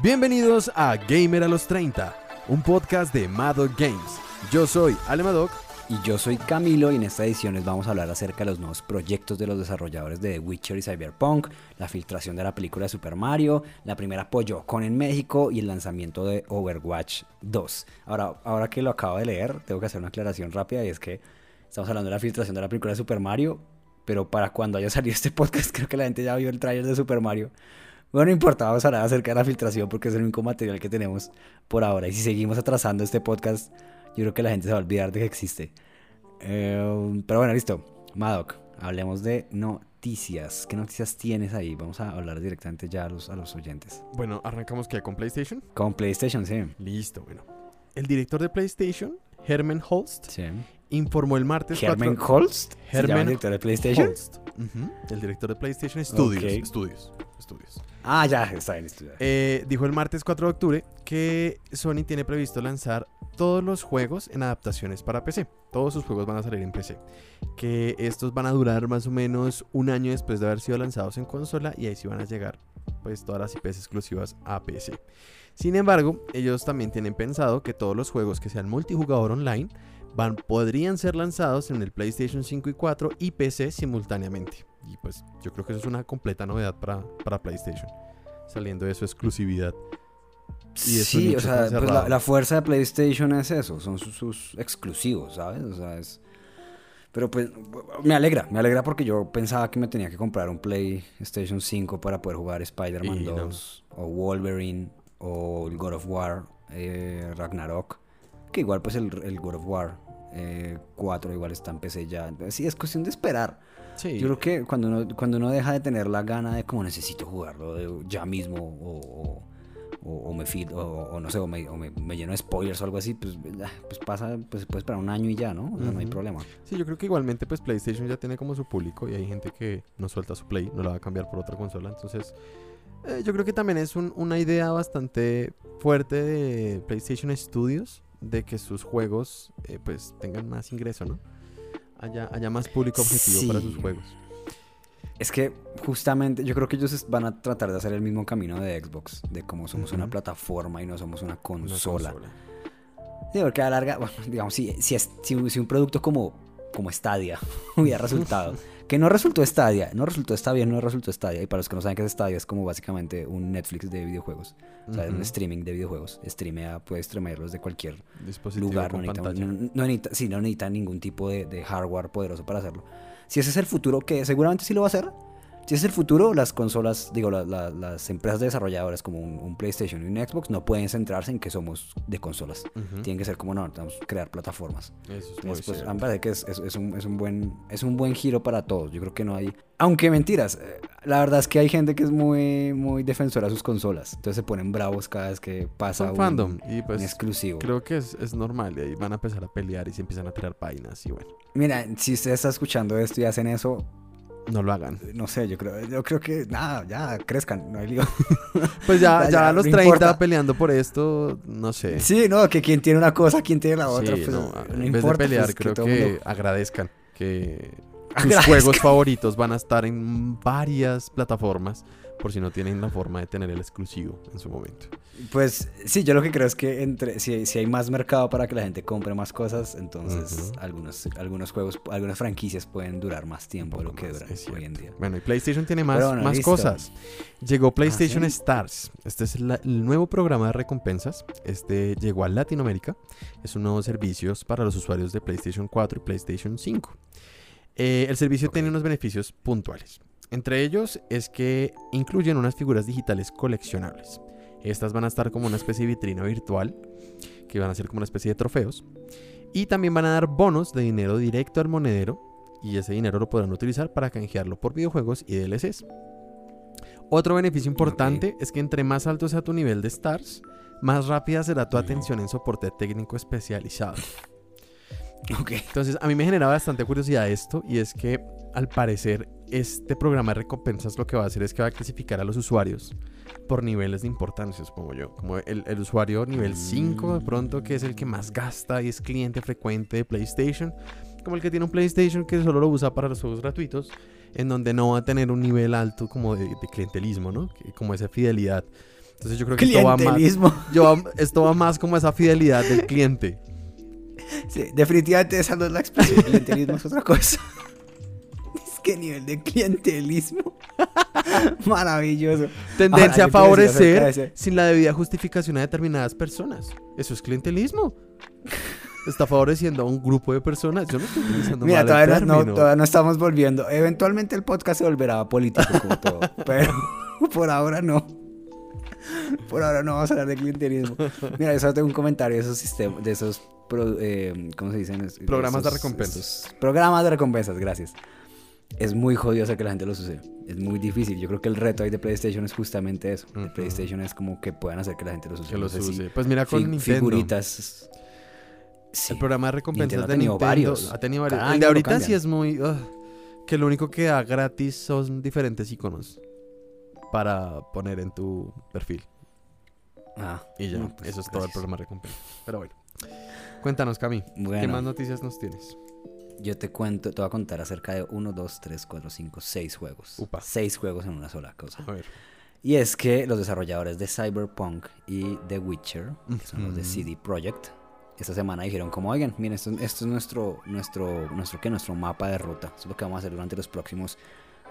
Bienvenidos a Gamer a los 30, un podcast de Madoc Games. Yo soy Ale Madoc. Y yo soy Camilo y en esta edición les vamos a hablar acerca de los nuevos proyectos de los desarrolladores de The Witcher y Cyberpunk, la filtración de la película de Super Mario, la primera con en México y el lanzamiento de Overwatch 2. Ahora, ahora que lo acabo de leer, tengo que hacer una aclaración rápida y es que estamos hablando de la filtración de la película de Super Mario, pero para cuando haya salido este podcast creo que la gente ya vio el trailer de Super Mario. Bueno, no importa, vamos a hablar acerca de la filtración porque es el único material que tenemos por ahora. Y si seguimos atrasando este podcast, yo creo que la gente se va a olvidar de que existe. Eh, pero bueno, listo. Madoc, hablemos de noticias. ¿Qué noticias tienes ahí? Vamos a hablar directamente ya a los, a los oyentes. Bueno, arrancamos que con PlayStation. Con PlayStation, sí. Listo, bueno. El director de PlayStation, Herman Holst, informó el martes. ¿Herman Holst? Herman director de PlayStation. El director de PlayStation Studios. Studios. Studios. Ah, ya, está en estudio. Eh, dijo el martes 4 de octubre que Sony tiene previsto lanzar todos los juegos en adaptaciones para PC. Todos sus juegos van a salir en PC. Que estos van a durar más o menos un año después de haber sido lanzados en consola y ahí sí van a llegar pues todas las IPs exclusivas a PC. Sin embargo, ellos también tienen pensado que todos los juegos que sean multijugador online van, podrían ser lanzados en el PlayStation 5 y 4 y PC simultáneamente. Y pues yo creo que eso es una completa novedad para, para PlayStation, saliendo de su exclusividad. sí, o sea, pues la, fuerza de PlayStation es eso, son sus, exclusivos, ¿sabes? O sea, es... Pero pues me alegra, me alegra porque yo pensaba que me tenía que comprar un PlayStation 5 para poder jugar Spider-Man 2 o Wolverine o el God of War eh, Ragnarok. Que igual pues el, el God of War 4 eh, igual está en PC ya. Sí, es cuestión de esperar. Yo creo que cuando uno, cuando uno deja de tener la gana de como necesito jugarlo ya mismo o, o, me feed, o, no sé, o me, lleno de spoilers o algo así, pues, pues pasa, pues puede esperar un año y ya, ¿no? no hay problema. Sí, yo creo que igualmente pues PlayStation ya tiene como su público y hay gente que no suelta su Play, no la va a cambiar por otra consola, entonces... Eh, yo creo que también es una idea bastante fuerte de PlayStation Studios de que sus juegos eh, pues tengan más ingreso, ¿no? Haya, haya más público objetivo para sus juegos. Es que justamente yo creo que ellos van a tratar de hacer el mismo camino de Xbox, de cómo somos una plataforma y no somos una consola. Una Sí, porque a la larga, bueno, digamos, si, si, si, si un producto como, como Stadia hubiera resultado que no resultó Stadia, no resultó bien, no resultó Stadia. Y para los que no saben qué es Stadia, es como básicamente un Netflix de videojuegos. O sea, un streaming de videojuegos. Streamea, puedes streamearlos de cualquier lugar. No necesita, no, necesita, sí, no necesita ningún tipo de, de hardware poderoso para hacerlo. Si ese es el futuro, que seguramente sí lo va a hacer, si es el futuro, las consolas, digo, las empresas desarrolladoras como un, PlayStation y un Xbox no pueden centrarse en que somos de consolas. Tienen que ser como no, tenemos que crear plataformas. Eso es pues, me parece que es, es, un, es, un, buen, es un buen giro para todos. Yo creo que no hay. Aunque mentiras, eh, la verdad es que hay gente que es muy, muy defensora de sus consolas. Entonces se ponen bravos cada vez que pasa un, fandom y pues exclusivo. Creo que es, es normal y ahí van a empezar a pelear y se empiezan a tirar páginas y bueno. Mira, si usted está escuchando esto y hacen eso, no lo hagan. No sé, yo creo, yo creo que nada, ya crezcan, no hay lío. Pues ya, ya, a los 30 peleando por esto, no sé. Sí, no, que quien tiene una cosa, quien tiene la otra. pues, no, en vez de pelear, pues, creo que, agradezcan que sus juegos favoritos van a estar en varias plataformas por si no tienen la forma de tener el exclusivo en su momento. Pues sí, yo lo que creo es que entre si, si hay más mercado para que la gente compre más cosas, entonces algunos, algunos juegos, algunas franquicias pueden durar más tiempo de lo que duran hoy en día. Bueno, y PlayStation tiene más, más cosas. Llegó PlayStation ¿Ah, Stars. Este es el nuevo programa de recompensas. Este llegó a Latinoamérica. Es un nuevo servicio para los usuarios de PlayStation 4 y PlayStation 5. Eh, el servicio tiene unos beneficios puntuales. Entre ellos es que incluyen unas figuras digitales coleccionables. Estas van a estar como una especie de vitrina virtual, que van a ser como una especie de trofeos. Y también van a dar bonos de dinero directo al monedero, y ese dinero lo podrán utilizar para canjearlo por videojuegos y DLCs. Otro beneficio importante es que entre más alto sea tu nivel de stars, más rápida será tu atención en soporte técnico especializado. Entonces, a mí me genera bastante curiosidad esto, y es que al parecer este programa de recompensas lo que va a hacer es que va a clasificar a los usuarios por niveles de importancia, supongo yo. Como el, usuario nivel 5, de pronto, que es el que más gasta y es cliente frecuente de PlayStation. Como el que tiene un PlayStation que solo lo usa para los juegos gratuitos, en donde no va a tener un nivel alto como de, clientelismo, ¿no? Como esa fidelidad. Entonces yo creo que esto va más. Yo, esto va más como esa fidelidad del cliente. Sí, definitivamente esa no es la expresión. Clientelismo es otra cosa. Es que nivel de clientelismo. Maravilloso. Tendencia a favorecer sin la debida justificación a determinadas personas. Eso es clientelismo está favoreciendo a un grupo de personas. Yo no estoy utilizando Mira, todavía, no, todavía no estamos volviendo. Eventualmente el podcast se volverá político como todo, pero por ahora no. Por ahora no vamos a hablar de clientelismo. Mira, yo solo tengo un comentario de esos sistemas, de esos, eh, ¿cómo se dicen? Programas de recompensas. programas de recompensas, gracias. Es muy jodido hacer que la gente los use. Es muy difícil. Yo creo que el reto ahí de PlayStation es justamente eso. De PlayStation es como que puedan hacer que la gente los use. Que los use. Pues mira con Nintendo. Figuritas el programa de recompensas de Nintendo varios. ha tenido varios. el de ahorita sí es muy... que lo único que da gratis son diferentes iconos para poner en tu perfil. Ah, y ya, pues, eso es todo el programa de recompensas. Pero bueno, cuéntanos, Cami, ¿qué más noticias nos tienes? Yo te cuento, te voy a contar acerca de 1, 2, 3, 4, 5, 6 juegos. Upa. 6 juegos en una sola cosa. A ver. Y es que los desarrolladores de Cyberpunk y The Witcher, que son los de CD Projekt, esta semana dijeron como, oigan, miren, esto, es nuestro, nuestro, nuestro, ¿qué? nuestro mapa de ruta. Esto es lo que vamos a hacer durante los próximos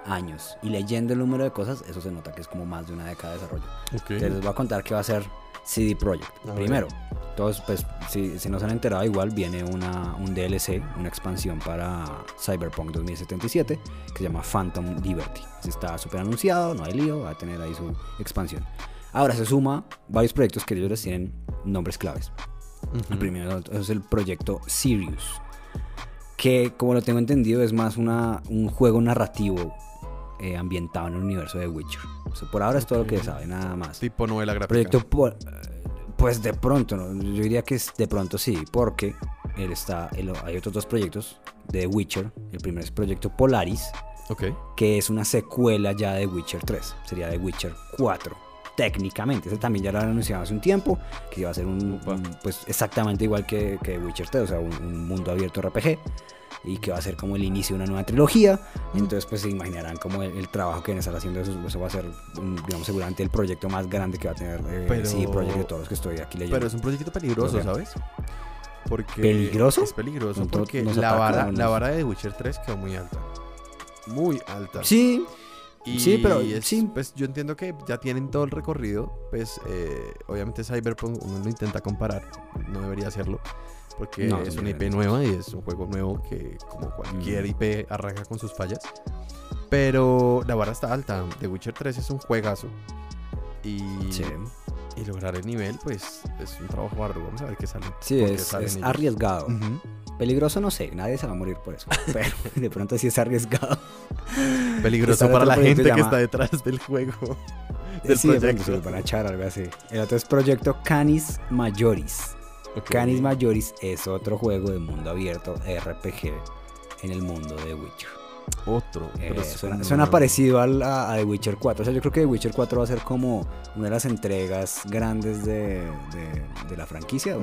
años. Y leyendo el número de cosas, eso se nota que es como más de una década de desarrollo. les voy a contar qué va a ser CD Projekt. Primero, todos, pues, si, si no se han enterado, igual viene una, un DLC, una expansión para Cyberpunk 2077, que se llama Phantom Liberty. Está súper anunciado, no hay lío, va a tener ahí su expansión. Ahora se suma varios proyectos que ellos tienen nombres claves. El primero es el proyecto Sirius, que como lo tengo entendido es más una, un juego narrativo eh, ambientado en el universo de Witcher. por ahora es todo lo que sabe, nada más. Tipo novela gráfica. Proyecto, pues de pronto, yo diría que es de pronto sí, porque él está, hay otros dos proyectos de Witcher. El primero es proyecto Polaris, que es una secuela ya de Witcher 3, sería de Witcher 4 técnicamente. Ese también ya lo han anunciado hace un tiempo, que iba a ser un, pues exactamente igual que, que Witcher 3, o sea, un, mundo abierto RPG y que va a ser como el inicio de una nueva trilogía. Entonces, pues se imaginarán como el, trabajo que van a estar haciendo eso, eso va a ser, digamos, seguramente el proyecto más grande que va a tener eh, pero, sí, proyecto de todos los que estoy aquí leyendo. Pero es un proyecto peligroso, ¿sabes? Porque ¿Peligroso? Es peligroso porque la, vara, la vara de Witcher 3 quedó muy alta. Muy alta. Sí, sí, pero sí. Pues yo entiendo que ya tienen todo el recorrido. Pues eh, obviamente Cyberpunk uno lo intenta comparar, no debería hacerlo. Porque es una IP nueva y es un juego nuevo que, como cualquier mm. IP, arranca con sus fallas. Pero la barra está alta. The Witcher 3 es un juegazo. Y, y lograr el nivel, pues es un trabajo arduo. Vamos a ver qué sale. Sí, es, arriesgado. Peligroso no sé, nadie se va a morir por eso. Pero de pronto sí es arriesgado. Peligroso para la gente que está detrás del juego. Del sí, proyecto. se van a echar algo así. El otro es Proyecto Canis Majoris. Canis Majoris es otro juego de mundo abierto RPG en el mundo de Witcher. Otro. Eh, suena, parecido a, The Witcher 4. O sea, yo creo que The Witcher 4 va a ser como una de las entregas grandes de, la franquicia.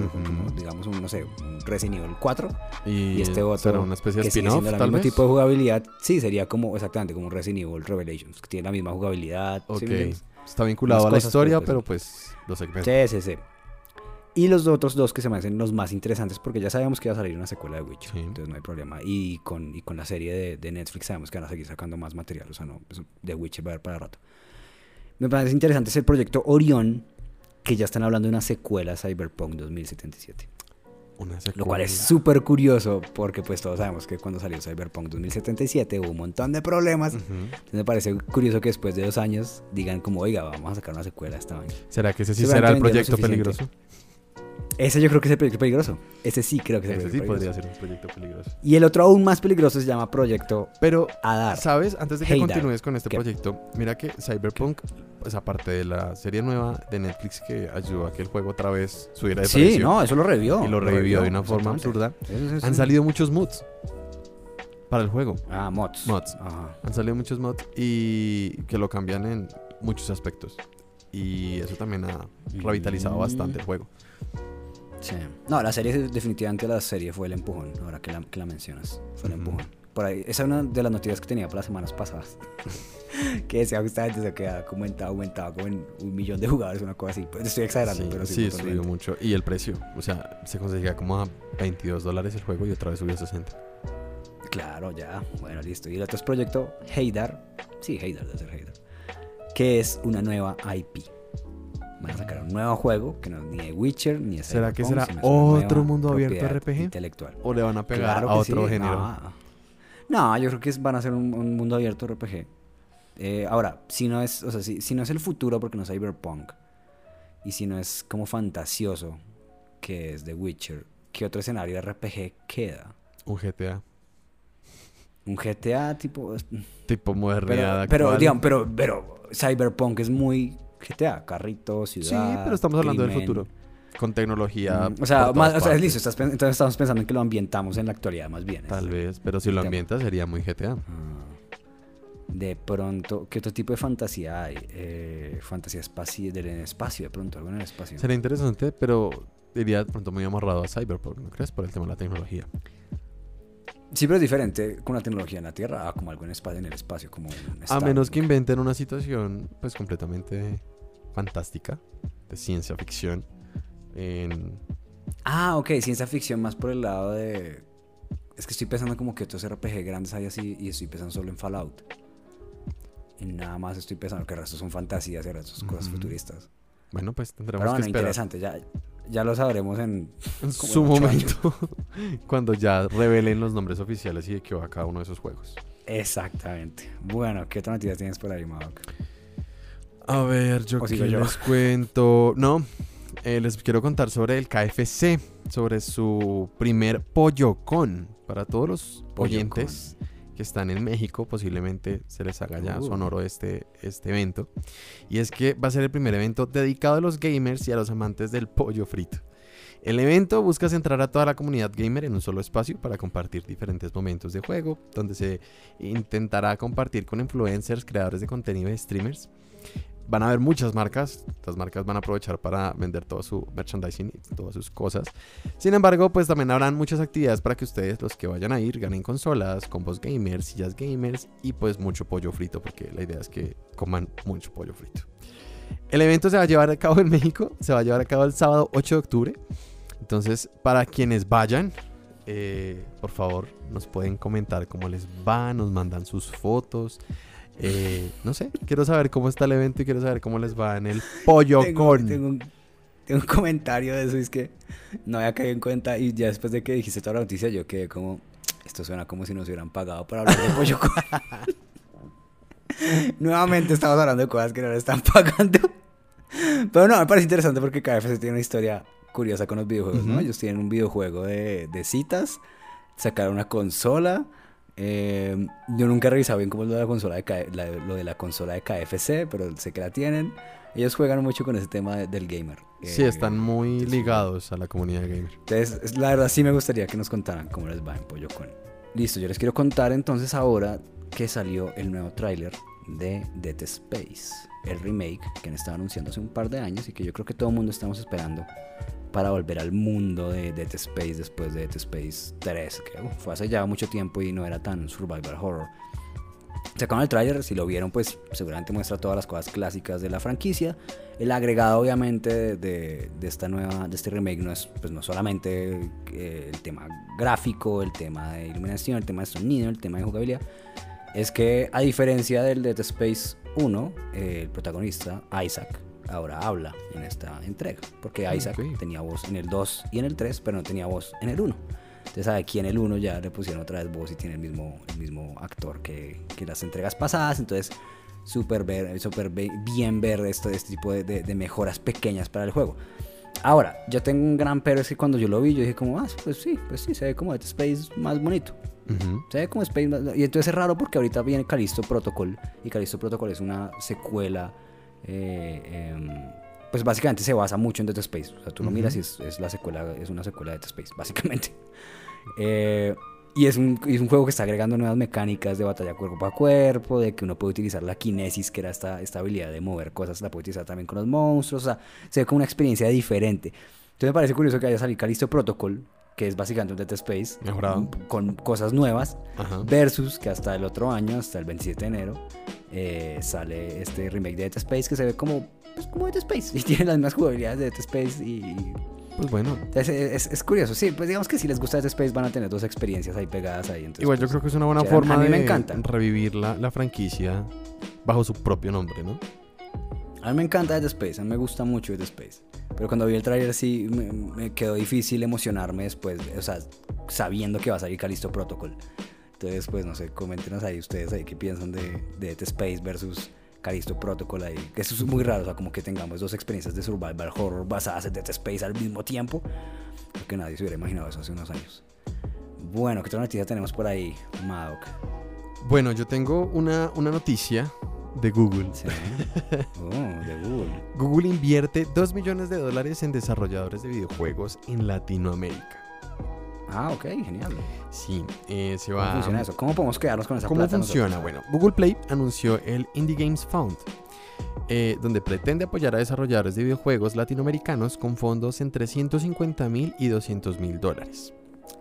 digamos, un, no sé, un Resident Evil 4. Y, este otro. Será una especie de spin-off. el mismo tipo de jugabilidad. Sí, sería como exactamente como un Resident Evil Revelations. Que tiene la misma jugabilidad. Está vinculado a la historia, pero pues los segmentos. Sí, sí, sí. Y los otros dos que se me hacen los más interesantes porque ya sabemos que va a salir una secuela de Witcher, entonces no hay problema. Y con, y con la serie de, Netflix sabemos que van a seguir sacando más material, o sea, no, de Witcher va a haber para rato. Me parece interesante es el proyecto Orión, que ya están hablando de una secuela Cyberpunk 2077. Una secuela. Lo cual es súper curioso porque pues todos sabemos que cuando salió Cyberpunk 2077 hubo un montón de problemas. Entonces me parece curioso que después de dos años digan como, oiga, vamos a sacar una secuela esta mañana. ¿Será que ese sí será el proyecto peligroso? Ese yo creo que es el proyecto peligroso. Ese sí creo que es el Ese sí podría ser un proyecto peligroso. Y el otro aún más peligroso se llama Proyecto Pero, Adar. ¿sabes? Antes de que continúes con este proyecto, mira que Cyberpunk, pues aparte de la serie nueva de Netflix que ayudó a que el juego otra vez subiera de precio. Sí, no, eso lo revivió. Y lo revivió de una forma absurda. Han salido muchos mods para el juego. Ah, mods. Mods. Han salido muchos mods y que lo cambian en muchos aspectos. Y eso también ha revitalizado bastante el juego. Sí. No, la serie, definitivamente la serie fue el empujón, ahora que la, que la mencionas. Fue el empujón. por ahí, esa es una de las noticias que tenía para las semanas pasadas. que decía justamente se queda aumentado, aumentado como en un millón de jugadores, una cosa así. Pues estoy exagerando, pero sí. Sí, subió mucho. Y el precio, o sea, se conseguía como a 22 dólares el juego y otra vez subió a 60. Claro, ya. Bueno, listo. Y el otro es proyecto Heydar. Sí, Heydar debe ser Heydar. Que es una nueva IP. Van a sacar un nuevo juego que no es ni de Witcher ni de ¿Será que será otro mundo abierto RPG? Intelectual. ¿O le van a pegar a otro género? No. yo creo que van a ser un, mundo abierto RPG. Eh, ahora, si no es, o sea, si, no es el futuro porque no es Cyberpunk, y si no es como fantasioso, que es The Witcher, ¿qué otro escenario de RPG queda? Un GTA. Un GTA tipo. Tipo modernidad. Pero, pero, digamos, pero, pero Cyberpunk es muy GTA, carritos, ciudad. Sí, pero estamos hablando del futuro. Con tecnología. Mm, o sea, más, o sea, es listo. entonces estamos pensando en que lo ambientamos en la actualidad, más bien. Tal vez, pero si lo ambientas sería muy GTA. Ah. De pronto, ¿qué otro tipo de fantasía hay? Eh, fantasía espacio, del espacio, de pronto, algo en el espacio. Sería interesante, pero diría de pronto muy amarrado a Cyberpunk, ¿no crees? Por el tema de la tecnología. Sí, pero es diferente con la tecnología en la Tierra a como algo en, espacio, en el espacio. Como a menos que inventen una situación pues completamente fantástica, de ciencia ficción. En... Ah, ok, ciencia ficción más por el lado de... Es que estoy pensando como que otros RPG grandes hay así y estoy pensando solo en Fallout. Y nada más estoy pensando que el resto son fantasías y el resto son cosas futuristas. Bueno, pues tendremos Pero bueno, interesante, ya, ya lo sabremos en, su momento, cuando ya revelen los nombres oficiales y de qué va cada uno de esos juegos. Exactamente. Bueno, ¿qué otra noticia tienes por ahí, Madoc? A ver, yo, qué les cuento. No, eh, les quiero contar sobre el KFC, sobre su primer pollo con. Para todos los oyentes que están en México, posiblemente se les haga ya uh. sonoro este, este evento. Y es que va a ser el primer evento dedicado a los gamers y a los amantes del pollo frito. El evento busca centrar a toda la comunidad gamer en un solo espacio para compartir diferentes momentos de juego, donde se intentará compartir con influencers, creadores de contenido y streamers van a haber muchas marcas. Las marcas van a aprovechar para vender todo su merchandising y todas sus cosas. Sin embargo, pues también habrán muchas actividades para que ustedes, los que vayan a ir, ganen consolas, combos gamers, sillas gamers y pues mucho pollo frito, porque la idea es que coman mucho pollo frito. El evento se va a llevar a cabo en México, se va a llevar a cabo el sábado 8 de octubre. Entonces, para quienes vayan, eh, por favor, nos pueden comentar cómo les va, nos mandan sus fotos. Eh, no sé, quiero saber cómo está el evento y quiero saber cómo les va en el pollo con. Tengo un, tengo un, comentario de eso, es que no había caído en cuenta y ya después de que dijiste toda la noticia yo quedé como, esto suena como si nos hubieran pagado para hablar de pollo con. Nuevamente estamos hablando de cosas que no le están pagando. Pero no, me parece interesante porque KFC tiene una historia curiosa con los videojuegos, ¿no? Ellos tienen un videojuego de, de citas, sacaron una consola eh, yo nunca he revisado bien cómo es lo de la consola de, lo de la consola de KFC, pero sé que la tienen. Ellos juegan mucho con ese tema del gamer. Sí, están muy ligados a la comunidad gamer. Entonces, la verdad sí me gustaría que nos contaran cómo les va en Pollo Con. Listo, yo les quiero contar entonces ahora que salió el nuevo tráiler de Dead Space, el remake que han estado anunciando hace un par de años y que yo creo que todo el mundo estamos esperando para volver al mundo de Dead Space después de Dead Space 3, que fue hace ya mucho tiempo y no era tan survival horror. Sacaron el tráiler, si lo vieron pues seguramente muestra todas las cosas clásicas de la franquicia. El agregado obviamente de, esta nueva, de este remake no es pues no solamente eh, el tema gráfico, el tema de iluminación, el tema de sonido, el tema de jugabilidad, es que a diferencia del Dead Space 1, eh, el protagonista, Isaac, ahora habla en esta entrega. Porque ah, Isaac tenía voz en el 2 y en el 3, pero no tenía voz en el 1. Entonces aquí en el 1 ya le pusieron otra vez voz y tiene el mismo, el mismo actor que, que las entregas pasadas. Entonces, súper super bien ver esto, este tipo de, de, mejoras pequeñas para el juego. Ahora, yo tengo un gran pero es que cuando yo lo vi, yo dije como, ah, pues sí, pues sí, se ve como este Space más bonito. Se ve como Space más... Y entonces es raro porque ahorita viene Callisto Protocol y Callisto Protocol es una secuela eh, em, pues básicamente se basa mucho en Dead Space. O sea, tú lo miras y es, la secuela, es una secuela de Dead Space, básicamente. Eh, y es un, es un, juego que está agregando nuevas mecánicas de batalla cuerpo a cuerpo, de que uno puede utilizar la kinesis, que era esta, esta habilidad de mover cosas, la puede utilizar también con los monstruos. O sea, se ve como una experiencia diferente. Entonces me parece curioso que haya salido Calisto Protocol, que es básicamente un Dead Space Mejorado. con cosas nuevas, Ajá. versus que hasta el otro año, hasta el 27 de enero, eh, sale este remake de Dead Space que se ve como, pues, como Dead Space y tiene las mismas jugabilidades de Dead Space y... Pues bueno. Es, es, es curioso, sí, pues digamos que si les gusta Dead Space van a tener dos experiencias ahí pegadas ahí. Entonces, Igual yo pues, creo que es una buena chévere. forma A mí de me encanta. revivir la, la franquicia bajo su propio nombre, ¿no? A mí me encanta Dead Space, a mí me gusta mucho Dead Space. Pero cuando vi el tráiler sí me, me quedó difícil emocionarme después, o sea, sabiendo que va a salir Callisto Protocol. Entonces, pues no sé, coméntenos ahí ustedes ahí qué piensan de, de Dead Space versus Callisto Protocol ahí. Eso es muy raro, o sea, como que tengamos dos experiencias de survival horror basadas en Dead Space al mismo tiempo. Creo que nadie se hubiera imaginado eso hace unos años. Bueno, ¿qué otra noticia tenemos por ahí, Madoc? Bueno, yo tengo una, una noticia de Google. Sí. Oh, de Google. Google invierte 2 millones de dólares en desarrolladores de videojuegos en Latinoamérica. Ah, ok, genial. Sí, eh, se ¿Cómo va... funciona eso? ¿Cómo podemos quedarnos con esa ¿Cómo plata funciona? nosotros? Bueno, Google Play anunció el Indie Games Fund, eh, donde pretende apoyar a desarrolladores de videojuegos latinoamericanos con fondos entre 150 mil y 200 mil dólares.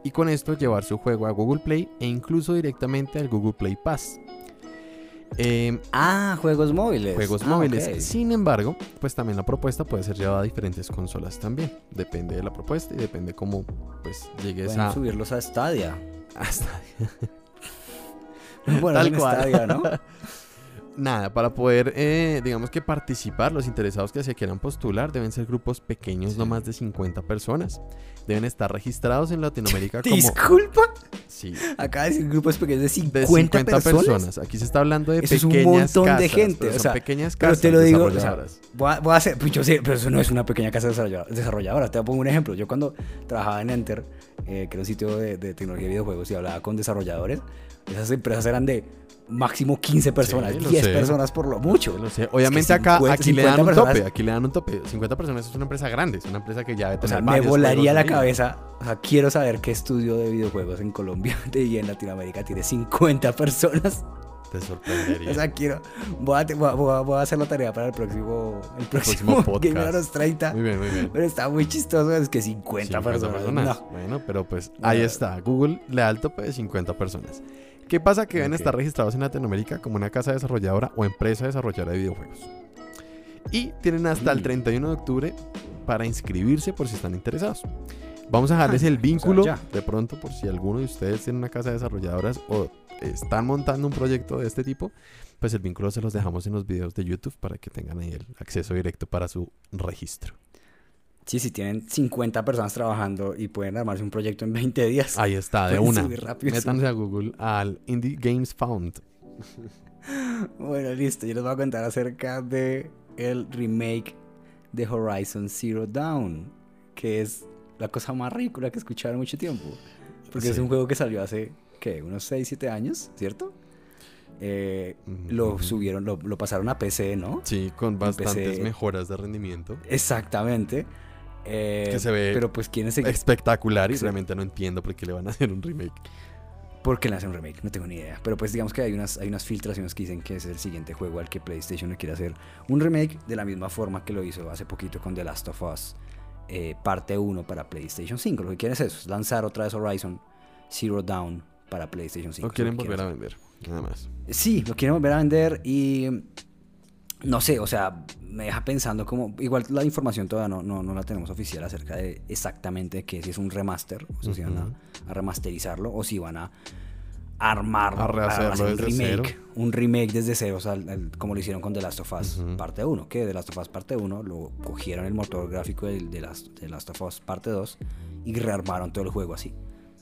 Y con esto llevar su juego a Google Play e incluso directamente al Google Play Pass. Eh, Ah, juegos móviles. juegos Ah, móviles. Sin embargo, pues también la propuesta puede ser llevada a diferentes consolas también. Depende de la propuesta y depende cómo pues llegues Pueden a... subirlos a Stadia. hasta- Bueno, Tal cual. Stadia, ¿no? Nada, para poder, eh, digamos que participar, los interesados que se quieran postular deben ser grupos pequeños, no más de 50 personas. Deben estar registrados en Latinoamérica como... Disculpa. Sí, Acá hay grupos pequeños de 50, de 50 personas. personas. Aquí se está hablando de Eso es un pequeñas montón de casas, gente, pero o son sea, pequeñas pero casas te lo digo, o sea. Voy a, voy a hacer, pues yo sé, pero eso no es una pequeña casa desarrolla- desarrolladora. Te pongo un ejemplo. Yo cuando trabajaba en Enter, eh, que era un sitio de, de tecnología y videojuegos, y hablaba con desarrolladores, esas empresas eran de máximo 15 personas, lo 10 sé. personas por lo mucho. Lo sé. Obviamente acá 50, aquí le dan 50 un personas- tope, aquí le dan un tope. 50 personas es una empresa grande, es una empresa que ya debe O tener sea, me volaría la cabeza. O sea, quiero saber qué estudio de videojuegos en Colombia y en Latinoamérica tiene 50 personas. Te sorprendería. O sea, quiero. Voy a, voy a- voy a- hacer la tarea para el próximo, el próximo próximo, podcast. Game Awards 30. Muy bien, muy bien. Pero está muy chistoso. Es que 50, 50 personas. No. Bueno, pero pues ahí está. Google le da el tope de 50 personas. ¿Qué pasa? Que deben estar registrados en Latinoamérica como una casa desarrolladora o empresa desarrolladora de videojuegos. Y tienen hasta el Mm. 31 de octubre para inscribirse por si están interesados. Vamos a dejarles el vínculo de pronto por si alguno de ustedes tiene una casa de desarrolladoras o están montando un proyecto de este tipo, pues el vínculo se los dejamos en los videos de YouTube para que tengan ahí el acceso directo para su registro. Sí, si tienen 50 personas trabajando y pueden armarse un proyecto en 20 días. Ahí está, de una. rápido. Métanse a Google al Indie Games Found. Bueno, listo. Yo les voy a contar acerca de el remake de Horizon Zero Dawn, que es la cosa más ridícula que he escuchado en mucho tiempo. Porque es un juego que salió hace, ¿qué? Unos 6, 7 años, ¿cierto? Eh, lo subieron, lo, lo pasaron a PC, ¿no? Sí, con bastantes mejoras de rendimiento. Exactamente. Eh, Que se ve Pero pues quieren seguir. Espectacular y realmente no entiendo por qué le van a hacer un remake. ¿Por qué le hacen un remake? No tengo ni idea. Pero pues digamos que hay unas, hay unas filtraciones que dicen que es el siguiente juego al que PlayStation le quiere hacer un remake de la misma forma que lo hizo hace poquito con The Last of Us eh, parte 1 para PlayStation 5. Lo que quieren es eso, es lanzar otra vez Horizon Zero Dawn para PlayStation 5. Lo quieren volver a vender, nada más. Sí, lo quieren volver a vender y no sé, o sea, me deja pensando como, igual la información todavía no, no, no la tenemos oficial acerca de exactamente que si es un remaster, o sea, si van a, remasterizarlo o si van a armar, A rehacerlo un remake, cero. un remake desde cero, o sea, como lo hicieron con The Last of Us parte 1, que The Last of Us parte 1 lo cogieron el motor gráfico del- de, Last, de Last of Us parte 2 y rearmaron todo el juego así.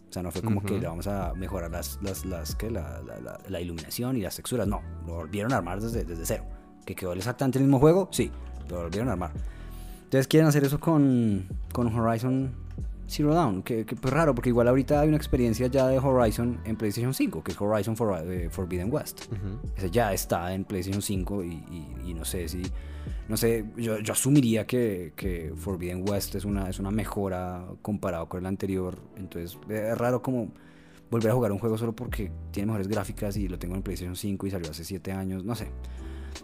O sea, no fue como que Ujú. le vamos a mejorar las, las, las, ¿qué? La, la- la- la iluminación y las texturas. No, lo volvieron a armar desde, desde cero. ¿Que quedó exactamente el mismo juego? Sí, lo volvieron a armar. Entonces quieren hacer eso con, con Horizon Zero Dawn. Que, que pues raro, porque igual ahorita hay una experiencia ya de Horizon en PlayStation 5, que es Horizon For- eh, Forbidden West. Ujú. Ese ya está en PlayStation 5 y, y- y no sé si... No sé, yo, yo asumiría que, que Forbidden West es una, es una mejora comparado con el anterior. Entonces es raro como volver a jugar un juego solo porque tiene mejores gráficas y lo tengo en PlayStation 5 y salió hace 7 años. No sé.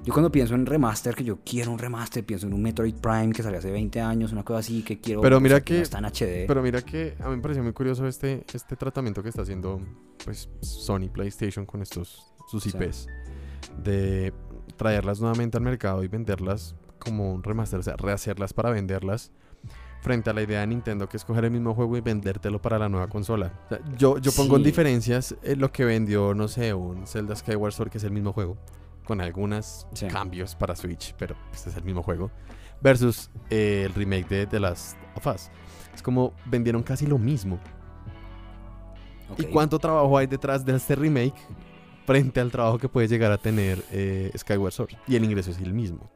Yo cuando pienso en remaster, que yo quiero un remaster, pienso en un Metroid Prime que salió hace 20 años, una cosa así que quiero. Pero mira que, está en HD. Pero mira que a mí me pareció muy curioso este, este tratamiento que está haciendo pues Sony PlayStation con estos sus IPs de traerlas nuevamente al mercado y venderlas como un remaster, o sea, rehacerlas para venderlas frente a la idea de Nintendo que es coger el mismo juego y vendértelo para la nueva consola. yo, yo pongo en diferencias eh, lo que vendió, no sé, un Zelda Skyward Sword, que es el mismo juego, con algunos cambios para Switch, pero este es el mismo juego, versus eh, el remake de The Last of Us. Es como vendieron casi lo mismo. ¿Y cuánto trabajo hay detrás de este remake frente al trabajo que puede llegar a tener eh, Skyward Sword? Y el ingreso es el mismo.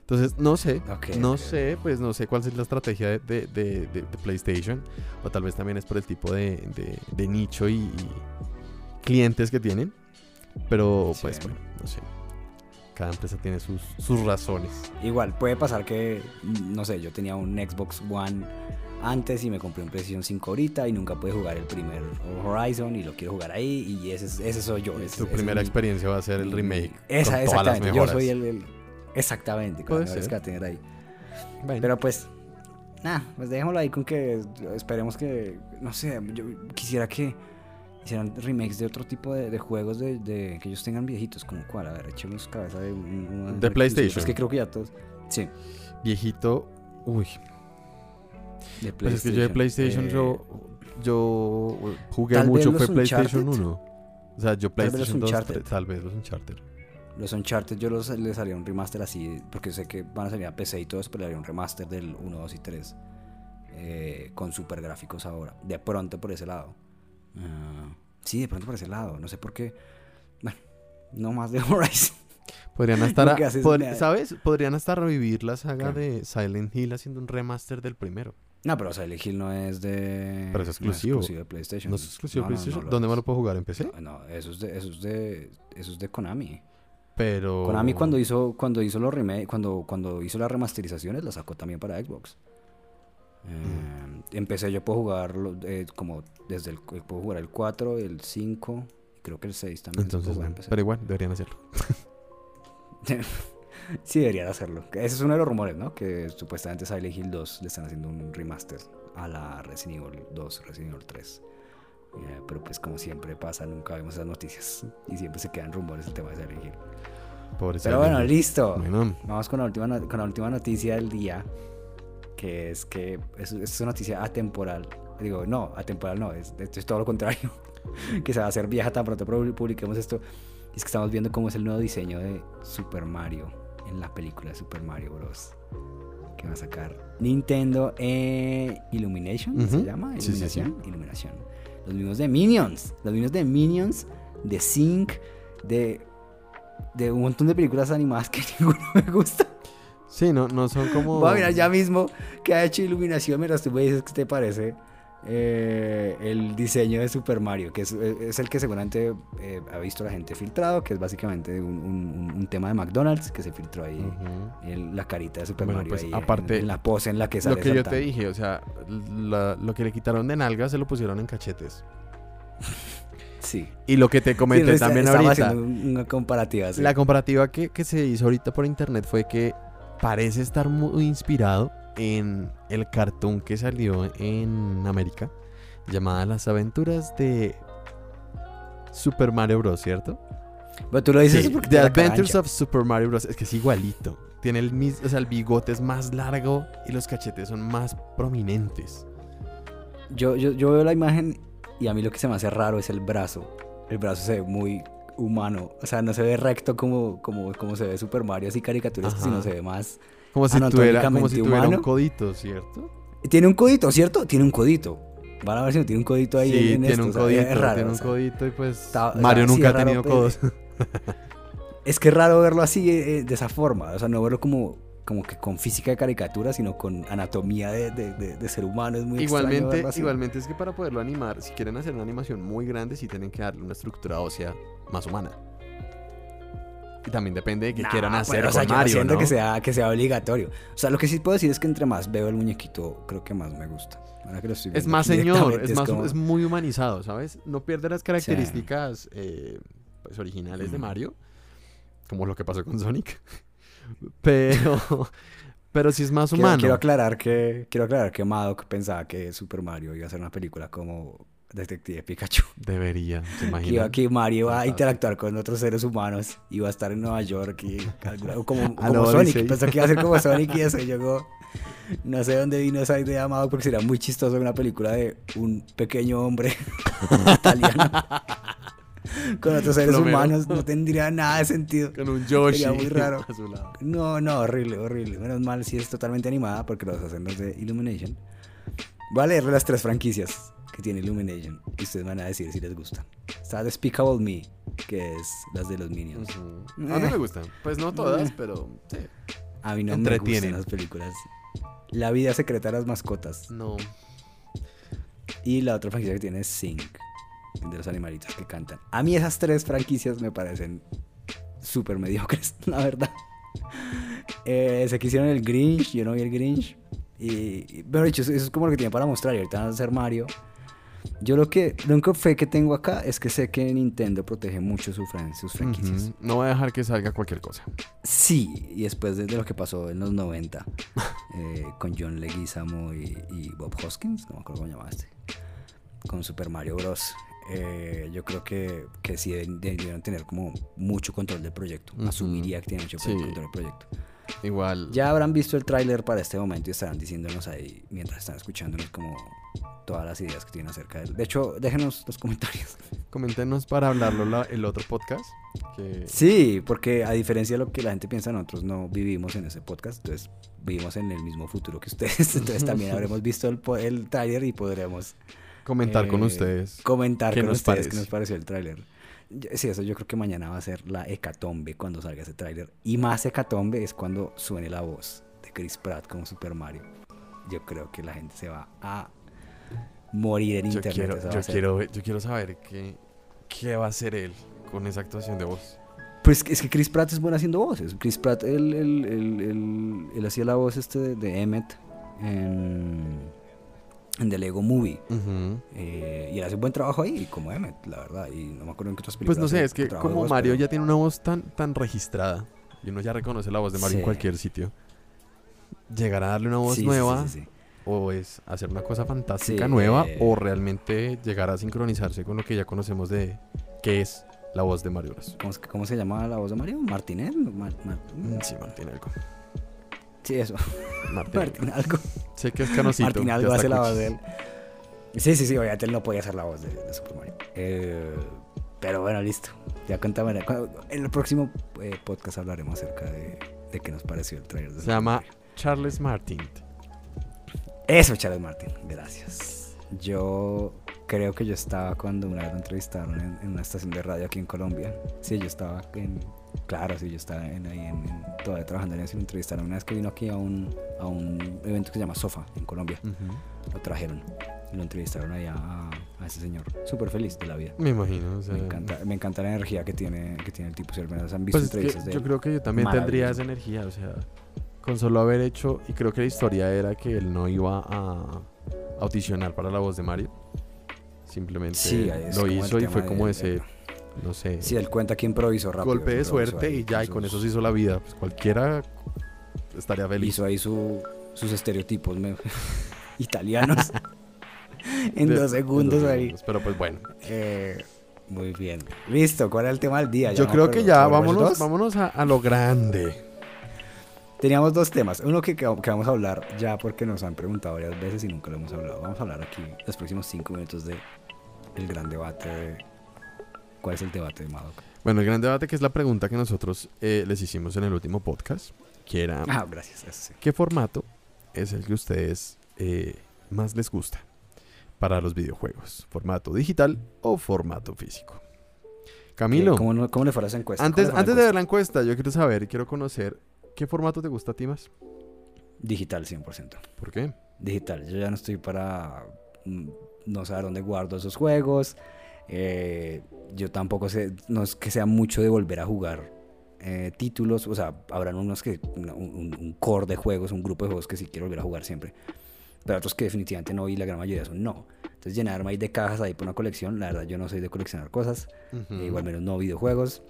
Entonces, no sé, no sé, pues no sé cuál es la estrategia de, PlayStation, o tal vez también es por el tipo de, nicho y, clientes que tienen, pero pues bueno, no sé. Cada empresa tiene sus, sus razones. Igual, puede pasar que, no sé, yo tenía un Xbox One antes y me compré un PlayStation 5 ahorita y nunca pude jugar el primer Horizon y lo quiero jugar ahí y ese, ese soy yo. tu primera experiencia va a ser el remake. Esa, exactamente. Yo soy el Exactamente, con las que tener ahí. Pero pues, nada, pues dejémoslo ahí con que esperemos que, no sé, yo quisiera que hicieran remakes de otro tipo de, juegos de, que ellos tengan viejitos, como cuál, a ver, echemos cabeza de un, de PlayStation. Es que creo que ya todos, sí. Viejito, uy. De PlayStation. Pues es que yo de PlayStation, eh, yo, yo jugué mucho, fue PlayStation 1. O sea, yo PlayStation 2, tal vez los Uncharted. Los Uncharted yo los, les haría un remaster así, porque sé que van a salir a PC y todo, pero le haría un remaster del 1, 2 y 3. Eh, con super gráficos ahora. De pronto por ese lado. Uh, sí, de pronto por ese lado. No sé por qué. Bueno, no más de Horizon. Podrían estar, ¿sabes? Podrían hasta revivir la saga de Silent Hill haciendo un remaster del primero. No, pero Silent Hill no es de. Pero es exclusivo. No es exclusivo de PlayStation. No es exclusivo de PlayStation. ¿Dónde me lo puedo jugar? ¿En PC? No, eso es de, eso es de, eso es de Konami. Pero. Konami cuando hizo, cuando hizo los cuando, cuando hizo las remasterizaciones, la sacó también para Xbox. Eh, empecé yo puedo jugar eh, como desde el puedo jugar el 4, el 5 y creo que el 6 también. Entonces, pero igual deberían hacerlo. sí, deberían hacerlo. Ese es uno de los rumores, ¿no? Que supuestamente Silent Hill 2 le están haciendo un remaster a la Resident Evil 2, Resident Evil 3. Eh, pero pues como siempre pasa, nunca vemos esas noticias y siempre se quedan rumores el tema de Silent Hill. Pero bueno, listo. Vamos con la, última, con la última noticia del día. Que es que es, es una noticia atemporal. Digo, no, atemporal no, es, es todo lo contrario. que se va a hacer vieja tan pronto publiquemos esto. Es que estamos viendo cómo es el nuevo diseño de Super Mario en la película de Super Mario Bros. Que va a sacar Nintendo eh, Illumination, ¿se llama? Iluminación. Iluminación. Los mismos de Minions. Los mismos de Minions, de Sync, de de un montón de películas animadas que ninguno me gusta. Sí, no, no son como. Voy a mirar ya mismo que ha hecho iluminación mientras tú me dices qué te parece eh, el diseño de Super Mario, que es, el que seguramente eh, ha visto la gente filtrado, que es básicamente un, tema de McDonald's que se filtró ahí, la carita de Super Mario pues, aparte, en, la pose en la que sale. Lo que yo te dije, o sea, lo que le quitaron de nalgas se lo pusieron en cachetes. Sí. Y lo que te comenté también ahorita. una comparativa. La comparativa que, se hizo ahorita por internet fue que parece estar muy inspirado en el cartoon que salió en América, llamada Las aventuras de Super Mario Bros., ¿cierto? Pero tú lo dices porque The Adventures of Super Mario Bros. Es que es igualito. Tiene el mismo, o sea, el bigote es más largo y los cachetes son más prominentes. Yo, yo, yo veo la imagen y a mí lo que se me hace raro es el brazo. El brazo se ve muy humano. O sea, no se ve recto como, como, como se ve Super Mario así caricaturas, sino se ve más como si tuviera, como si tuviera un codito, ¿cierto? Tiene un codito, ¿cierto? Tiene un codito. Van a ver si no tiene un codito ahí sí, en, tiene Un codito, es raro, tiene un codito y pues Mario nunca ha tenido codos. es que es raro verlo así eh, de esa forma. O sea, no verlo como como que con física de caricatura, sino con anatomía de, de, ser humano. Es muy igualmente, igualmente es que para poderlo animar, si quieren hacer una animación muy grande, sí tienen que darle una estructura ósea más humana. Y también depende de qué quieran hacer con Mario, que sea, que sea obligatorio. O sea, lo que sí puedo decir es que entre más veo el muñequito, creo que más me gusta. es más señor, es, más, es muy humanizado, ¿sabes? No pierde las características eh, pues, originales de Mario como lo que pasó con Sonic. Pero, pero si es más humano. Quiero, aclarar que, quiero aclarar que Madoc pensaba que Super Mario iba a ser una película como Detective Pikachu. Debería, se imagina. Que, Mario iba a interactuar con otros seres humanos, iba a estar en Nueva York y como, como Sonic. Pensó que iba a ser como Sonic y eso llegó. No sé dónde vino esa idea, Madoc, porque sería muy chistoso una película de un pequeño hombre italiano con otros seres humanos no tendría nada de sentido. Con un Yoshi. Sería muy raro. No, no, horrible, horrible. Menos mal si es totalmente animada porque los hacen los de Illumination. Voy a leerle las tres franquicias que tiene Illumination y ustedes van a decir si les gustan. Está Despicable Me, que es las de los Minions. A mí me gustan. Pues no todas, pero sí. A mí no me gustan las películas. La vida secreta de las mascotas. No. Y la otra franquicia que tiene es Sync de los animalitos que cantan. A mí esas tres franquicias me parecen súper mediocres, la verdad. Eh, se quisieron el Grinch, yo no vi el Grinch. Y, pero dicho, eso es como lo que tiene para mostrar. Y ahorita van a hacer Mario. Yo lo que, lo único fe que tengo acá es que sé que Nintendo protege mucho sus franquicias. No va a dejar que salga cualquier cosa. Sí, y después de, lo que pasó en los 90 eh, con John Leguizamo y, y, Bob Hoskins, no me acuerdo cómo llamaste, con Super Mario Bros. Eh, yo creo que, que sí debieron tener como mucho control del proyecto. Asumiría que tienen mucho control del proyecto. Igual. Ya habrán visto el tráiler para este momento y estarán diciéndonos ahí, mientras están escuchándonos, como todas las ideas que tienen acerca de él. De hecho, déjenos los comentarios. Coméntenos para hablarlo el otro podcast. Sí, porque a diferencia de lo que la gente piensa, nosotros no vivimos en ese podcast, entonces vivimos en el mismo futuro que ustedes. Entonces también habremos visto el, el tráiler y podremos Comentar con eh, ustedes. Comentar con ustedes qué nos pareció el tráiler. Sí, eso yo creo que mañana va a ser la hecatombe cuando salga ese tráiler. Y más hecatombe es cuando suene la voz de Chris Pratt como Super Mario. Yo creo que la gente se va a morir en internet. Quiero, yo, quiero, yo quiero saber qué, qué va a hacer él con esa actuación de voz. Pues es que Chris Pratt es bueno haciendo voces. Chris Pratt, él, él, hacía la voz este de, de Emmett en en The Lego Movie. Eh, y él hace un buen trabajo ahí, como Emmet, la verdad. Y no me acuerdo en qué otras películas. Pues no sé, es que como Mario ya tiene una voz tan, tan registrada, y uno ya reconoce la voz de Mario en cualquier sitio, llegar a darle una voz nueva, o es hacer una cosa fantástica nueva, o realmente llegar a sincronizarse con lo que ya conocemos de qué es la voz de Mario Bros. ¿Cómo, se llama la voz de Mario? ¿Martinel? Mm, sí, Martinel. Sí, eso. Martín, algo. Sé que es canosito. Martín algo hace la voz de él. Sí, sí, sí, obviamente él no podía hacer la voz de, Super Mario. Eh, pero bueno, listo. Ya contame. En el próximo eh, podcast hablaremos acerca de, de qué nos pareció el trailer. Se llama Charles Martin. Eso, Charles Martin. Gracias. Yo creo que yo estaba cuando una vez lo entrevistaron en, una estación de radio aquí en Colombia. Sí, yo estaba en. Claro, sí, yo estaba en, ahí en, todavía trabajando en eso. Lo entrevistaron una vez que vino aquí a un, a un evento que se llama SOFA en Colombia. Lo trajeron y lo entrevistaron ahí a, ese señor. Súper feliz de la vida. Me imagino. me, encanta, me encanta la energía que tiene, que tiene el tipo. Si al han visto pues entrevistas Yo creo que yo también tendría esa energía. O sea, con solo haber hecho. Y creo que la historia era que él no iba a audicionar para la voz de Mario Simplemente lo hizo y fue como ese, no sé. Sí, él cuenta que improvisó rápido. Golpe de suerte y ya, y con eso se hizo la vida. Pues cualquiera estaría feliz. Hizo ahí sus estereotipos italianos en dos segundos ahí. Pero pues bueno. Eh, muy bien. Listo, ¿cuál era el tema del día? Yo creo que ya, vámonos, vámonos a, lo grande. Teníamos dos temas. Uno que, que, vamos a hablar ya porque nos han preguntado varias veces y nunca lo hemos hablado. Vamos a hablar aquí los próximos cinco minutos de el gran debate de... ¿Cuál es el debate de Madoc? Bueno, el gran debate que es la pregunta que nosotros eh, les hicimos en el último podcast, que era... Ah, gracias. ¿Qué formato es el que ustedes eh, más les gusta para los videojuegos? ¿Formato digital o formato físico? Camilo. ¿Cómo, cómo le fue a esa encuesta? Antes, antes de ver la encuesta, yo quiero saber y quiero conocer qué formato te gusta a ti más. Digital, 100%. ¿Por qué? Digital. Yo ya no estoy para mm, no saber dónde guardo esos juegos. Eh, yo tampoco sé, no es que sea mucho de volver a jugar eh, títulos, o sea, habrán unos que, un, core de juegos, un grupo de juegos que sí quiero volver a jugar siempre, pero otros que definitivamente no y la gran mayoría son no. Entonces llenarme ahí de cajas ahí por una colección, la verdad yo no soy de coleccionar cosas, igual menos no videojuegos.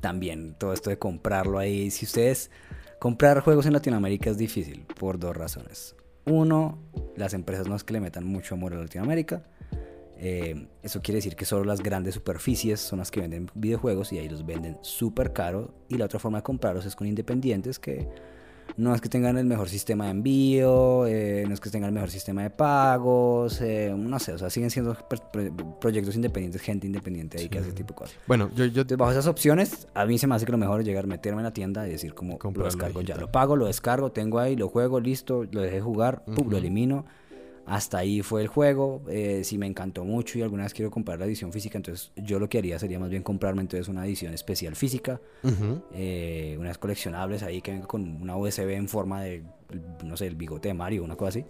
También todo esto de comprarlo ahí. Si ustedes comprar juegos en Latinoamérica es difícil por dos razones. Uno, las empresas no es que le metan mucho amor a Latinoamérica. Eh, eso quiere decir que solo las grandes superficies son las que venden videojuegos y ahí los venden súper caro. Y la otra forma de comprarlos es con independientes que no es que tengan el mejor sistema de envío, eh, no es que tengan el mejor sistema de pagos, eh, no sé, o sea, siguen siendo proyectos independientes, gente independiente ahí que hace ese tipo de cosas. Bueno, yo, yo... bajo esas opciones, a mí se me hace que lo mejor es llegar, meterme en la tienda y decir como lo descargo ya, lo pago, lo descargo, tengo ahí, lo juego, listo, lo dejé jugar, lo elimino hasta ahí fue el juego. Eh, si me encantó mucho y alguna vez quiero comprar la edición física, entonces yo lo que haría sería más bien comprarme entonces una edición especial física, eh, unas coleccionables ahí que venga con una USB en forma de, no sé, el bigote de Mario, una cosa así.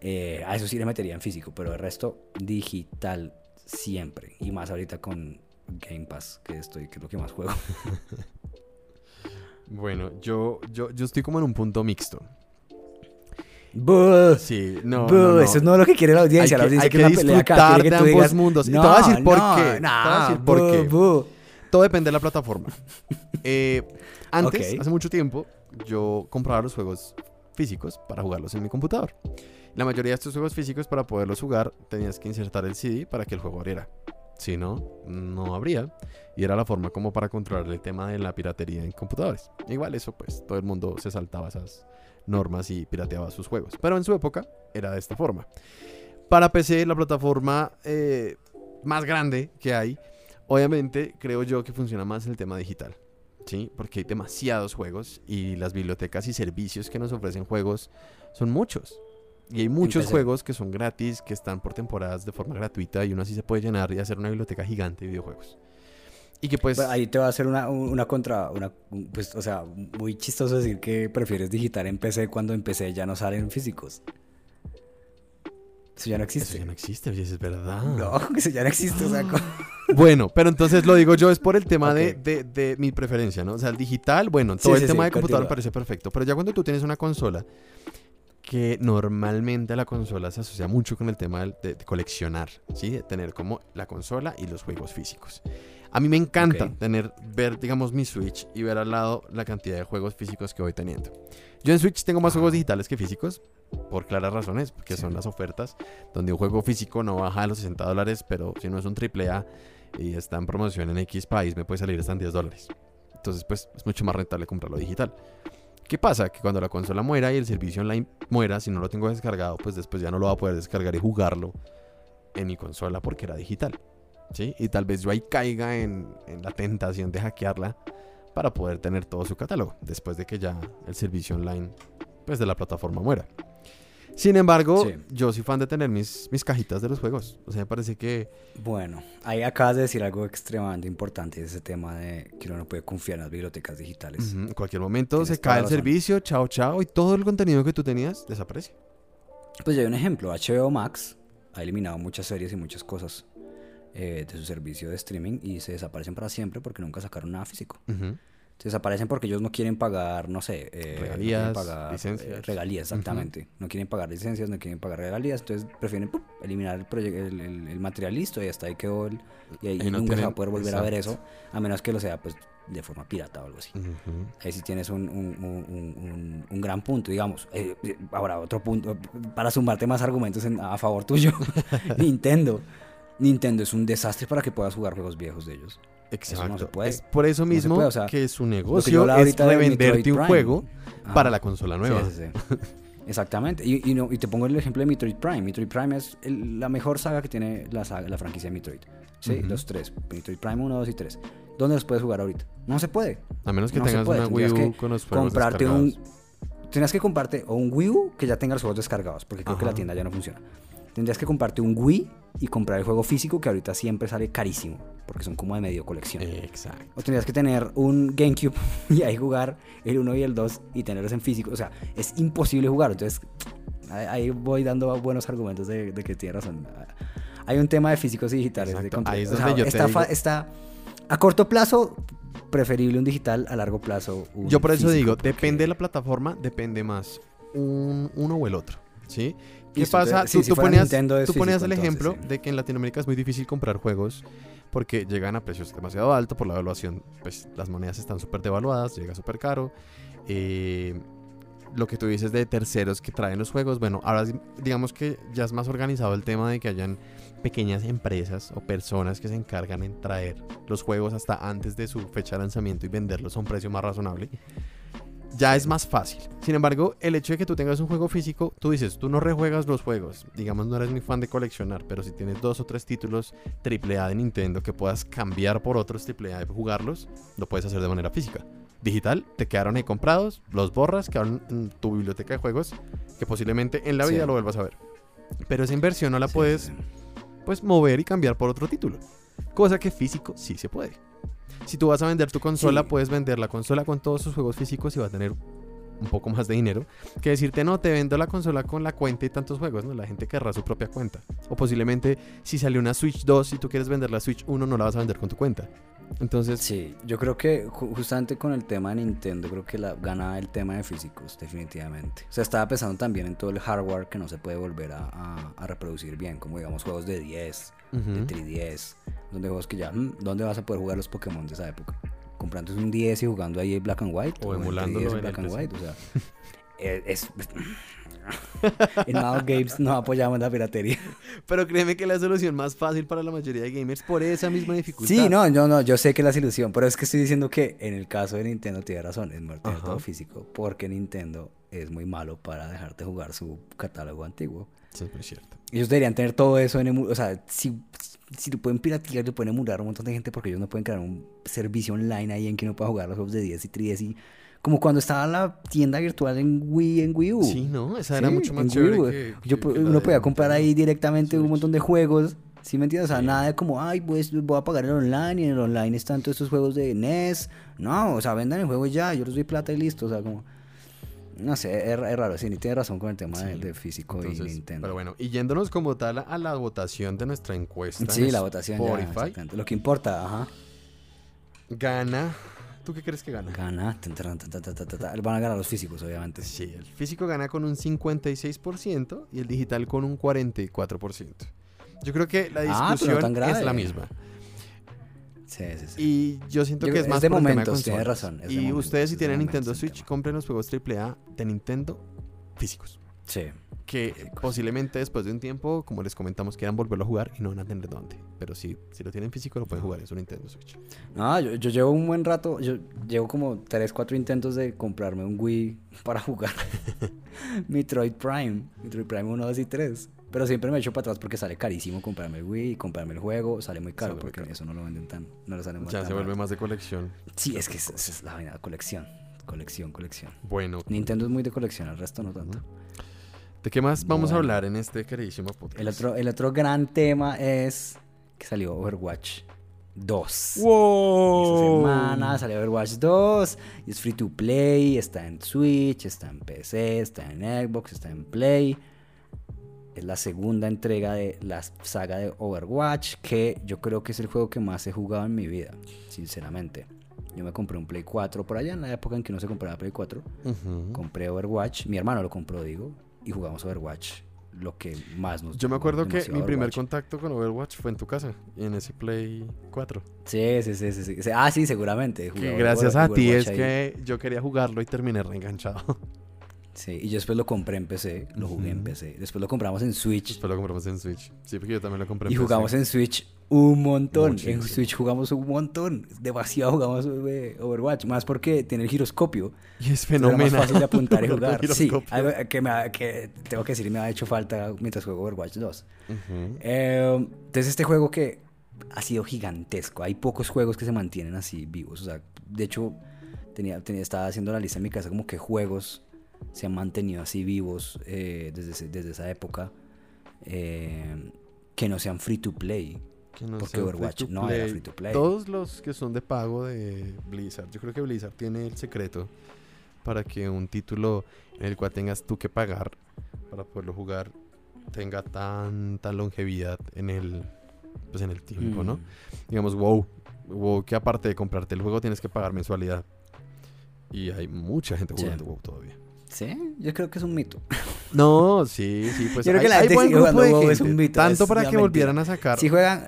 Eh, a eso sí le metería en físico, pero el resto digital siempre. Y más ahorita con Game Pass, que estoy, que es lo que más juego. bueno, yo, yo, yo estoy como en un punto mixto. Buh, sí, no, Eso es no lo que quiere la audiencia. la audiencia hay que, disfrutar de ambos mundos. y te voy a decir por qué. por qué. Todo depende de la plataforma. Eh, antes, hace mucho tiempo, yo compraba los juegos físicos para jugarlos en mi computador. La mayoría de estos juegos físicos, para poderlos jugar, tenías que insertar el CD para que el juego abriera. Si no, no habría. Y era la forma como para controlar el tema de la piratería en computadores. Igual eso, pues, todo el mundo se saltaba esas normas y pirateaba sus juegos. Pero en su época era de esta forma. Para PC, la plataforma eh, más grande que hay, obviamente creo yo que funciona más el tema digital. ¿sí? Porque hay demasiados juegos y las bibliotecas y servicios que nos ofrecen juegos son muchos. Y hay muchos juegos que son gratis, que están por temporadas de forma gratuita y uno así se puede llenar y hacer una biblioteca gigante de videojuegos. Y que pues... Ahí te va a hacer una, una contra, una, pues, o sea, muy chistoso decir que prefieres digitar en PC cuando en PC ya no salen físicos. Eso ya no existe. Eso ya no existe, es verdad. No, eso ya no existe. O sea, bueno, pero entonces lo digo yo es por el tema de, de, de, mi preferencia, ¿no? O sea, el digital, bueno, todo el tema de computador me parece perfecto. Pero ya cuando tú tienes una consola, que normalmente la consola se asocia mucho con el tema de, de coleccionar, ¿sí? De tener como la consola y los juegos físicos. A mí me encanta tener, ver, digamos, mi Switch y ver al lado la cantidad de juegos físicos que voy teniendo. Yo en Switch tengo más juegos digitales que físicos, por claras razones, porque son las ofertas, donde un juego físico no baja a los 60 dólares, pero si no es un AAA y está en promoción en X país, me puede salir hasta en 10 dólares. Entonces, pues es mucho más rentable comprarlo digital. ¿Qué pasa? Que cuando la consola muera y el servicio online muera, si no lo tengo descargado, pues después ya no lo va a poder descargar y jugarlo en mi consola porque era digital. Y tal vez yo ahí caiga en, la tentación de hackearla para poder tener todo su catálogo después de que ya el servicio online pues de la plataforma muera. Sin embargo, yo soy fan de tener mis, mis cajitas de los juegos. O sea, me parece que... Bueno, ahí acabas de decir algo extremadamente importante, ese tema de que uno no puede confiar en las bibliotecas digitales. En cualquier momento se cae el servicio, chao, chao, y todo el contenido que tú tenías desaparece. Pues ya hay un ejemplo, HBO Max ha eliminado muchas series y muchas cosas eh, de su servicio de streaming y se desaparecen para siempre porque nunca sacaron nada físico. Se desaparecen porque ellos no quieren pagar, no sé, eh, regalías, pagar, licencias. Eh, regalías, exactamente. No quieren pagar licencias, no quieren pagar regalías, entonces prefieren eliminar el, el, el, material listo y hasta ahí quedó el... Y ahí, nunca se va a poder volver a ver eso, a menos que lo sea pues de forma pirata o algo así. Ahí sí tienes un, un, un, gran punto, digamos. ahora, otro punto, para sumarte más argumentos a favor tuyo, Nintendo. Nintendo es un desastre para que puedas jugar juegos viejos de ellos. Exacto. no se puede. Es por eso mismo que su negocio es revenderte un juego para la consola nueva. Sí, sí, Exactamente. Y, no, y, te pongo el ejemplo de Metroid Prime. Metroid Prime es la mejor saga que tiene la, la franquicia de Metroid. Sí, los tres. Metroid Prime 1, 2 y 3. ¿Dónde los puedes jugar ahorita? No se puede. A menos que tengas una Wii U con los juegos comprarte un Tendrías que comprarte o un Wii U que ya tenga los juegos descargados, porque creo que la tienda ya no funciona. Tendrías que comprarte un Wii y comprar el juego físico que ahorita siempre sale carísimo, porque son como de medio colección. Exacto. O tendrías que tener un GameCube y ahí jugar el 1 y el 2 y tenerlos en físico. O sea, es imposible jugar. Entonces, ahí voy dando buenos argumentos de, que tiene razón. Hay un tema de físicos y digitales. ahí es donde yo está, te está a corto plazo preferible un digital, a largo plazo un Yo por eso digo, depende de la plataforma, depende más un, uno o el otro. ¿sí? ¿Qué pasa? tú, ponías, el ejemplo de que en Latinoamérica es muy difícil comprar juegos porque llegan a precios demasiado altos por la evaluación. Pues las monedas están súper devaluadas, llega súper caro. Eh, lo que tú dices de terceros que traen los juegos, bueno, ahora digamos que ya es más organizado el tema de que hayan pequeñas empresas o personas que se encargan en traer los juegos hasta antes de su fecha de lanzamiento y venderlos a un precio más razonable ya es más fácil. Sin embargo, el hecho de que tú tengas un juego físico, tú dices, tú no rejuegas los juegos. Digamos, no eres muy fan de coleccionar, pero si tienes dos o tres títulos AAA de Nintendo que puedas cambiar por otros AAA y jugarlos, lo puedes hacer de manera física. Digital, te quedaron ahí comprados, los borras, quedaron en tu biblioteca de juegos, que posiblemente en la vida lo vuelvas a ver. Pero esa inversión no la puedes, pues, mover y cambiar por otro título. Cosa que físico sí se puede. Si tú vas a vender tu consola, puedes vender la consola con todos sus juegos físicos y va a tener un poco más de dinero que decirte no, te vendo la consola con la cuenta y tantos juegos, ¿no? La gente querrá su propia cuenta. O posiblemente si salió una Switch 2 y tú quieres vender la Switch 1, no la vas a vender con tu cuenta. Entonces... Sí, yo creo que justamente con el tema de Nintendo, creo que la, gana el tema de físicos, definitivamente. O sea, estaba pensando también en todo el hardware que no se puede volver a, a reproducir bien, como digamos juegos de 10, de 3DS, donde juegos que ya, mm, ¿dónde vas a poder jugar los Pokémon de esa época? Comprando un 10 y jugando ahí Black and White. O, emulándolo en Black and White, o sea, es, en Nado Games no apoyamos la piratería. Pero créeme que la solución más fácil para la mayoría de gamers por esa misma dificultad. Sí, no, yo no, yo sé que la solución, pero es que estoy diciendo que en el caso de Nintendo tiene razón, es muerte todo físico, porque Nintendo es muy malo para dejarte jugar su catálogo antiguo. Sí, es cierto. Ellos deberían tener todo eso en emulador. O sea, si, si lo pueden piratear, lo pueden emular a un montón de gente porque ellos no pueden crear un servicio online ahí en que uno pueda jugar los juegos de 10 y 3 y como cuando estaba la tienda virtual en Wii en Wii U. Sí, no, esa era mucho más chévere que, Yo, Uno podía comprar ahí directamente un montón de juegos. ¿Sí me entiendes? O sea, nada de como, ay, pues voy a pagar el online y en el online están todos estos juegos de NES. No, o sea, vendan el juego ya, yo les doy plata y listo. O sea, como. No sé, es, raro, sí, ni tiene razón con el tema de, físico y Nintendo. Pero bueno, y yéndonos como tal a la votación de nuestra encuesta. Sí, la votación lo que importa, ajá. Gana. ¿Tú qué crees que gana? Gana. Van a ganar los físicos, obviamente. Sí, el físico gana con un 56% y el digital con un 44%. Yo creo que la ah, discusión es la misma. Sí, sí, sí. Y yo siento que es más de momento, razón. y ustedes si tienen Nintendo Switch, compren los juegos AAA de Nintendo físicos. Sí. Que posiblemente después de un tiempo, como les comentamos, quieran volverlo a jugar y no van a tener dónde. Pero si, si lo tienen físico, lo pueden jugar en su Nintendo Switch. No, yo, yo llevo un buen rato, yo llevo como 3, 4 intentos de comprarme un Wii para jugar Metroid Prime. Metroid Prime 1, 2 y 3. Pero siempre me echo para atrás porque sale carísimo comprarme el Wii, comprarme el juego, sale muy caro porque eso no lo venden tan, no lo sale Ya se vuelve más de colección. Sí, es que es, es la vaina, colección, colección, colección. Bueno. Nintendo es muy de colección, el resto no tanto. ¿De qué más vamos a hablar en este queridísimo podcast? El otro, el otro gran tema es que salió Overwatch 2. ¡Wow! Esta semana salió Overwatch 2 y es free to play, está en Switch, está en PC, está en Xbox, está en Play es la segunda entrega de la saga de Overwatch, que yo creo que es el juego que más he jugado en mi vida, sinceramente. Yo me compré un Play 4 por allá en la época en que no se compraba Play 4. Compré Overwatch, mi hermano lo compró, digo, y jugamos Overwatch. Lo que más nos Yo me acuerdo que mi primer contacto con Overwatch fue en tu casa, en ese Play 4. Sí, sí, sí, sí. Ah, sí, seguramente. gracias a ti es que yo quería jugarlo y terminé reenganchado. Sí, y yo después lo compré en PC, lo jugué en PC. Después lo compramos en Switch. Después lo compramos en Switch. Sí, porque yo también lo compré en y PC. Jugamos en Switch un montón. En Switch jugamos un montón. Demasiado jugamos eh, Overwatch. Más porque tiene el giroscopio. Y es fenomenal. Es más fácil de apuntar y jugar. sí, algo que, me que tengo que decir me ha hecho falta mientras juego Overwatch 2. Eh, entonces, este juego que ha sido gigantesco. Hay pocos juegos que se mantienen así vivos. O sea, de hecho, tenía, tenía, estaba haciendo la lista en mi casa como que juegos se han mantenido así vivos eh, desde, desde esa época, eh, que no sean free to play. porque Overwatch no era free to play. Todos los que son de pago de Blizzard, yo creo que Blizzard tiene el secreto para que un título en el cual tengas tú que pagar para poderlo jugar tenga tanta longevidad en el pues en el tiempo, ¿no? Mm. Digamos, wow, wow, que aparte de comprarte el juego tienes que pagar mensualidad. Y hay mucha gente jugando WoW todavía. Sí, yo creo que es un mito. No, sí, sí, pues Yo creo que hay- la hay gente buen sigue grupo jugando WoW, es gente, un mito, tanto es para una que mentira. volvieran a sacar. Si juegan.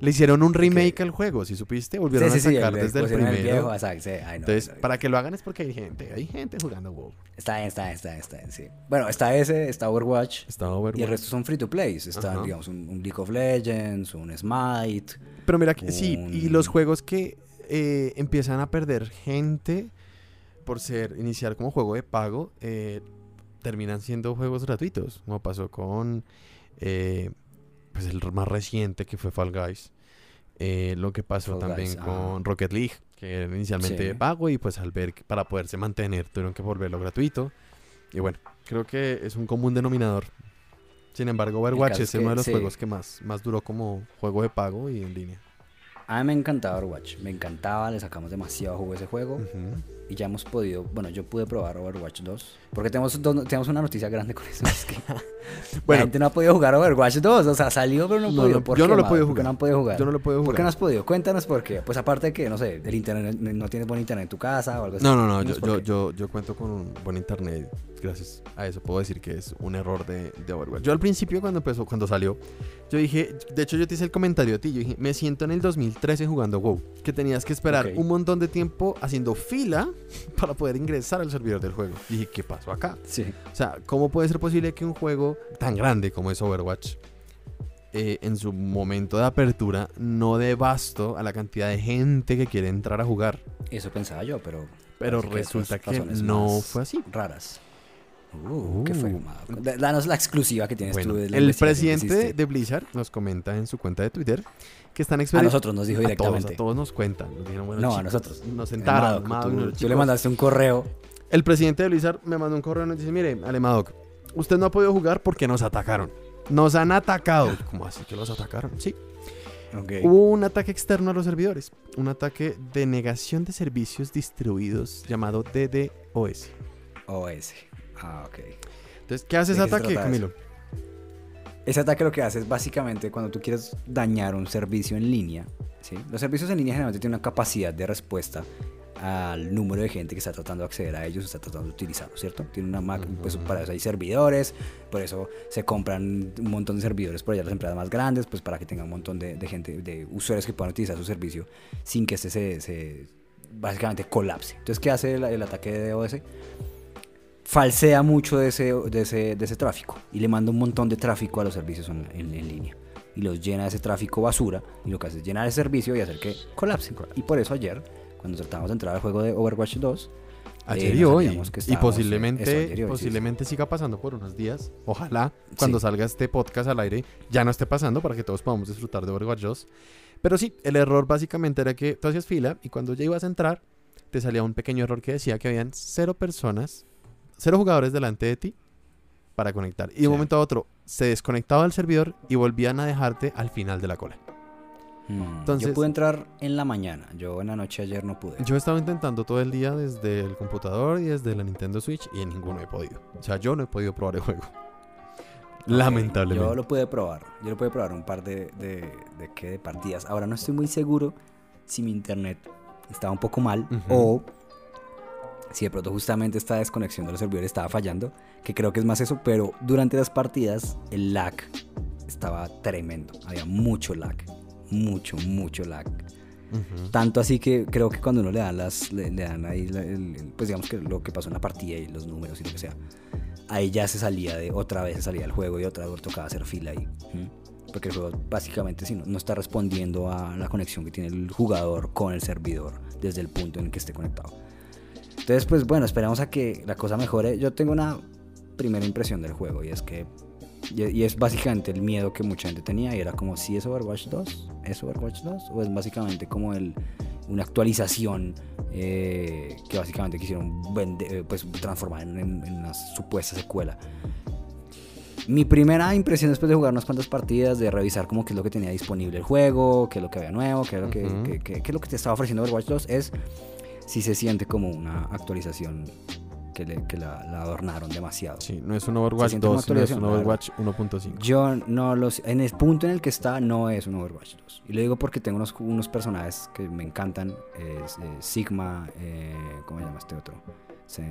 Le hicieron un remake al juego, si supiste, volvieron sí, a sí, sacar el- desde el pusieron primero. viejo, exacto, sí, ay, no, Entonces, no, para que lo hagan es porque hay gente, hay gente jugando WoW. Está bien, está bien, está bien, está bien, sí. Bueno, está ese, está Overwatch. Está Y el Overwatch. resto son free to play. Está, Ajá. digamos, un, un League of Legends, un Smite. Pero mira que sí, y los juegos que eh, empiezan a perder gente por ser iniciar como juego de pago, eh, terminan siendo juegos gratuitos, como pasó con eh, pues el más reciente que fue Fall Guys. Eh, lo que pasó Fall también Guys, ah. con Rocket League, que era inicialmente Sí. de pago y pues al ver que para poderse mantener tuvieron que volverlo gratuito. Y bueno, creo que es un común denominador. Sin embargo, Overwatch es es que uno de los sí. juegos que más, más duró como juego de pago y en línea. A mí me encantaba Overwatch. Me encantaba, le sacamos demasiado jugo a ese juego. Ujú. Y ya hemos podido. Bueno, yo pude probar Overwatch 2. Porque tenemos, dos- tenemos una noticia grande con eso. Es que la Bueno, gente no ha podido jugar Overwatch 2. O sea, salió, pero no ha No, podido. no, ¿Por yo no lo he podido ¿Por jugar. no han podido jugar? yo no lo puedo ¿Por jugar. qué no has podido? Cuéntanos por qué. Pues aparte de que, no sé, el internet no tienes buen internet en tu casa o algo así. No, no, no, yo, por yo, yo, yo cuento con un buen internet. Gracias a eso puedo decir que es un error de, de Overwatch. Yo al principio cuando empezó, cuando salió, yo dije, de hecho yo te hice el comentario a ti, yo dije, me siento en el 2013 jugando WoW, que tenías que esperar un montón de tiempo haciendo fila para poder ingresar al servidor del juego. Y dije, ¿qué pasó acá? Sí. O sea, ¿cómo puede ser posible que un juego tan grande como es Overwatch, eh, en su momento de apertura, no dé basto a la cantidad de gente que quiere entrar a jugar? Eso pensaba yo, pero. Pero que resulta que razones no fue así. Raras. Uh, ¿Qué fue, Uh. Danos la exclusiva que tienes Bueno, tú. de la el presidente de Blizzard nos comenta en su cuenta de Twitter que están A experimentando. nosotros nos dijo A todos, directamente. a todos nos cuentan. nos dijeron, bueno, No, a chicos, nosotros. Nos sentaron. Madoc, Madoc, tú, no, tú le mandaste un correo. El presidente de Blizzard me mandó un correo y nos dice: Mire, Alemadoc, usted no ha podido jugar porque nos atacaron. Nos han atacado. ¿Cómo así que los atacaron? Sí. Hubo un ataque externo a los servidores. Un ataque de negación de servicios distribuidos llamado DDoS. OS. Ah, ok. Entonces, ¿qué hace ¿De ese ataque, eso? Camilo? Ese ataque lo que hace es básicamente cuando tú quieres dañar un servicio en línea. ¿sí? Los servicios en línea generalmente tienen una capacidad de respuesta al número de gente que está tratando de acceder a ellos, está tratando de utilizarlos, ¿cierto? Tiene una máquina, pues Ujú. para eso hay servidores, por eso se compran un montón de servidores por allá las empresas más grandes, pues para que tengan un montón de, de gente, de usuarios que puedan utilizar su servicio sin que este se, se básicamente colapse. Entonces, ¿qué hace el, el ataque de DOS? Falsea mucho de ese, de, ese, de ese tráfico y le manda un montón de tráfico a los servicios en, en- en línea. Y los llena de ese tráfico basura y lo que hace es llenar el servicio y hacer que colapsen. Y por eso ayer, cuando tratamos de entrar al juego de Overwatch 2, Ayer Eh, y hoy. que Y posiblemente, y hoy, sí, posiblemente siga pasando por unos días. Ojalá cuando Sí. salga este podcast al aire ya no esté pasando para que todos podamos disfrutar de Overwatch 2. Pero sí, el error básicamente era que tú hacías fila y cuando ya ibas a entrar te salía un pequeño error que decía que habían cero personas, cero jugadores delante de ti para conectar. Y de un momento a otro se desconectaba el servidor y volvían a dejarte al final de la cola. mm, Entonces- yo pude entrar en la mañana. Yo en la noche ayer no pude. Yo he estado intentando todo el día desde el computador y desde la Nintendo Switch y en ninguno he podido. O sea, yo no he podido probar el juego. Lamentablemente. Yo lo pude probar. Yo lo pude probar un par de, de, de, ¿qué? de partidas. Ahora no estoy muy seguro si mi internet estaba un poco mal o si de pronto justamente esta desconexión de los servidores estaba fallando. Que creo que es más eso. Pero durante las partidas el lag estaba tremendo. Había mucho lag. Mucho, mucho lag. Tanto así que creo que cuando uno le dan las, le, le dan ahí, la- el- pues digamos que lo que pasó en la partida y los números y lo que sea, ahí ya se salía de, otra vez se salía del juego y otra vez tocaba hacer fila ahí. Porque el juego básicamente si no, no está respondiendo a la conexión que tiene el jugador con el servidor desde el punto en el que esté conectado. Entonces, pues bueno, esperamos a que la cosa mejore. Yo tengo una primera impresión del juego y es que y, es básicamente el miedo que mucha gente tenía y era como si es Overwatch 2, es Overwatch 2 o es básicamente como el, una actualización eh, que básicamente quisieron vende- eh, pues transformar en, en- una supuesta secuela. Mi primera impresión después de jugar unas cuantas partidas, de revisar como qué es lo que tenía disponible el juego, qué es lo que había nuevo, qué es lo que, Ujú. qué- qué- qué es lo que te estaba ofreciendo Overwatch 2, es si se siente como una actualización que, le- que la, la adornaron demasiado. Sí, no es un Overwatch siente como 2, no es un Overwatch 1.5. Yo no los. En el punto en el que está, no es un Overwatch 2. Y lo digo porque tengo unos, unos personajes que me encantan: es, eh, Sigma, eh, ¿cómo se llama este otro? Se...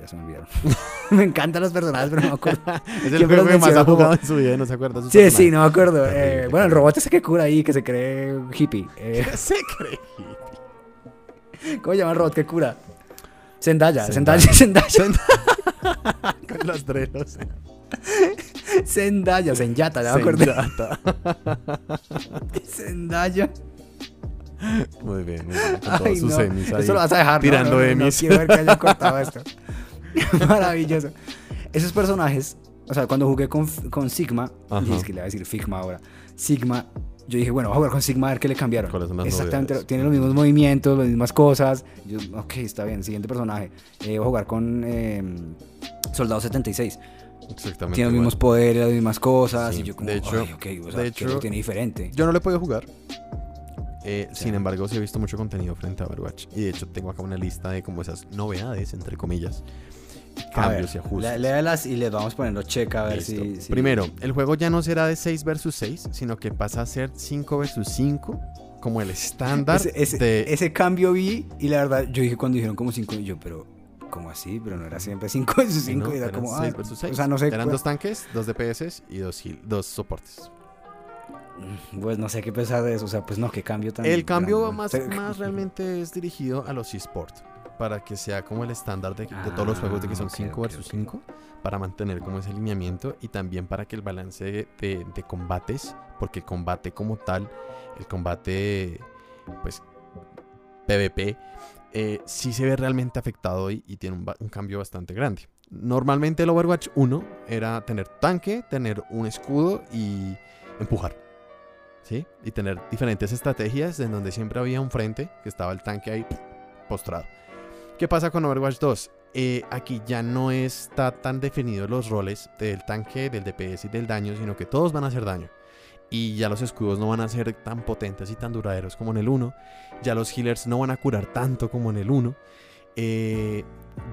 Ya se me olvidaron. me encantan los personajes, pero no me acuerdo. es el juego que más ha jugado en su vida no se acuerda. Sí, personajes. sí, no me acuerdo. Eh, bueno, el robot ese que cura ahí, que se cree hippie. Eh. se cree hippie. ¿Cómo se llama el robot que cura? Zendaya, Zendaya, Zendaya. Zendaya. Con los drenos. Zendaya, Zenyata, ya me acordé. Zendaya. Muy bien, muy bien. Con todos sus semis ahí. Eso lo vas a dejar. Tirando no, no, emis. No quiero ver que hayan cortado esto. Maravilloso. Esos personajes, o sea, cuando jugué con, con Sigma, es que le voy a decir Figma ahora, Sigma, yo dije, bueno, voy a jugar con Sigma a ver qué le cambiaron. Exactamente, novedades? tiene los mismos movimientos, las mismas cosas. Yo, ok, está bien, siguiente personaje. Eh, voy a jugar con eh, Soldado 76. Exactamente. Tiene los mismos poderes, las mismas cosas. Sí, y yo como, de hecho- "Ay, ok, o sea, de ¿qué hecho- lo tiene diferente? Yo no le he podido jugar. Eh. Sin embargo, sí he visto mucho contenido frente a Overwatch. Y de hecho, tengo acá una lista de como esas novedades, entre comillas, y cambios y ajustes. lé- Léalas y les vamos poniendo check a ver si, si- Primero, el juego ya no será de 6 versus 6, sino que pasa a ser 5 versus 5, como el estándar Ese, ese- de... ese cambio vi y la verdad yo dije cuando dijeron como 5 yo pero ¿cómo así? Pero no era siempre 5 versus Sí, 5 ¿no? y era Eran como seis ah, versus seis. o sea no sé Eran dos tanques, dos DPS y dos, heal- dos soportes. pues no sé qué pensar de eso o sea pues no qué cambio tan El cambio grande, más, más realmente es dirigido a los eSports, para que sea como el estándar de, de todos los juegos de que son Ah, ok, 5 ok, versus ok. 5, para mantener como ese lineamiento y también para que el balance de, de- de combates, porque el combate como tal, el combate pues PvP, eh, sí se ve realmente afectado y, y tiene un, un cambio bastante grande. Normalmente el Overwatch 1 era tener tanque, tener un escudo y empujar. ¿Sí? Y tener diferentes estrategias en donde siempre había un frente que estaba el tanque ahí postrado. ¿Qué pasa con Overwatch 2? Eh, aquí ya no está tan definidos los roles del tanque, del DPS y del daño, sino que todos van a hacer daño. Y ya los escudos no van a ser tan potentes y tan duraderos como en el 1. Ya los healers no van a curar tanto como en el 1. Eh,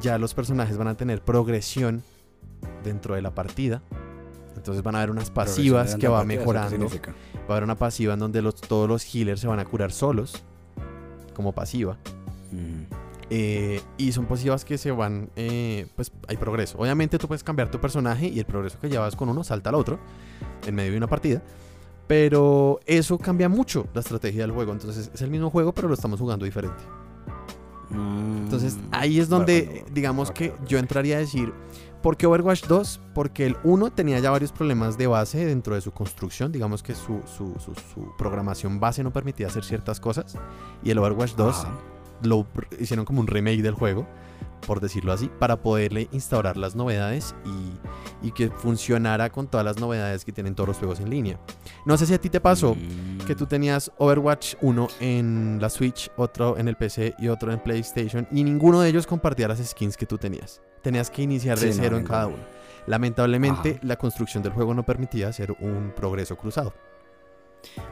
ya los personajes van a tener progresión dentro de la partida. Entonces van a haber unas pasivas que va la partida, ¿eso qué mejorando. Va a haber una pasiva en donde los, todos los healers se van a curar solos. Como pasiva. Mm. Eh, y son pasivas que se van, eh, pues hay progreso. Obviamente tú puedes cambiar tu personaje y el progreso que llevas con uno salta al otro en medio de una partida. Pero eso cambia mucho la estrategia del juego. Entonces es el mismo juego, pero lo estamos jugando diferente. Entonces Mm. ahí es donde, Bueno, digamos que yo entraría a decir, ¿por qué Overwatch 2? Porque el 1 tenía ya varios problemas de base dentro de su construcción. Digamos que su, su- su- su programación base no permitía hacer ciertas cosas. Y el Overwatch 2 Ajá. Lo hicieron como un remake del juego, por decirlo así, para poderle instaurar las novedades y, y que funcionara con todas las novedades que tienen todos los juegos en línea. No sé si a ti te pasó Mm. que tú tenías Overwatch 1 en la Switch, otro en el PC y otro en PlayStation y ninguno de ellos compartía las skins que tú tenías. Tenías que iniciar de Sí, no, cero en cada uno. Lamentablemente Ajá. la construcción del juego no permitía hacer un progreso cruzado.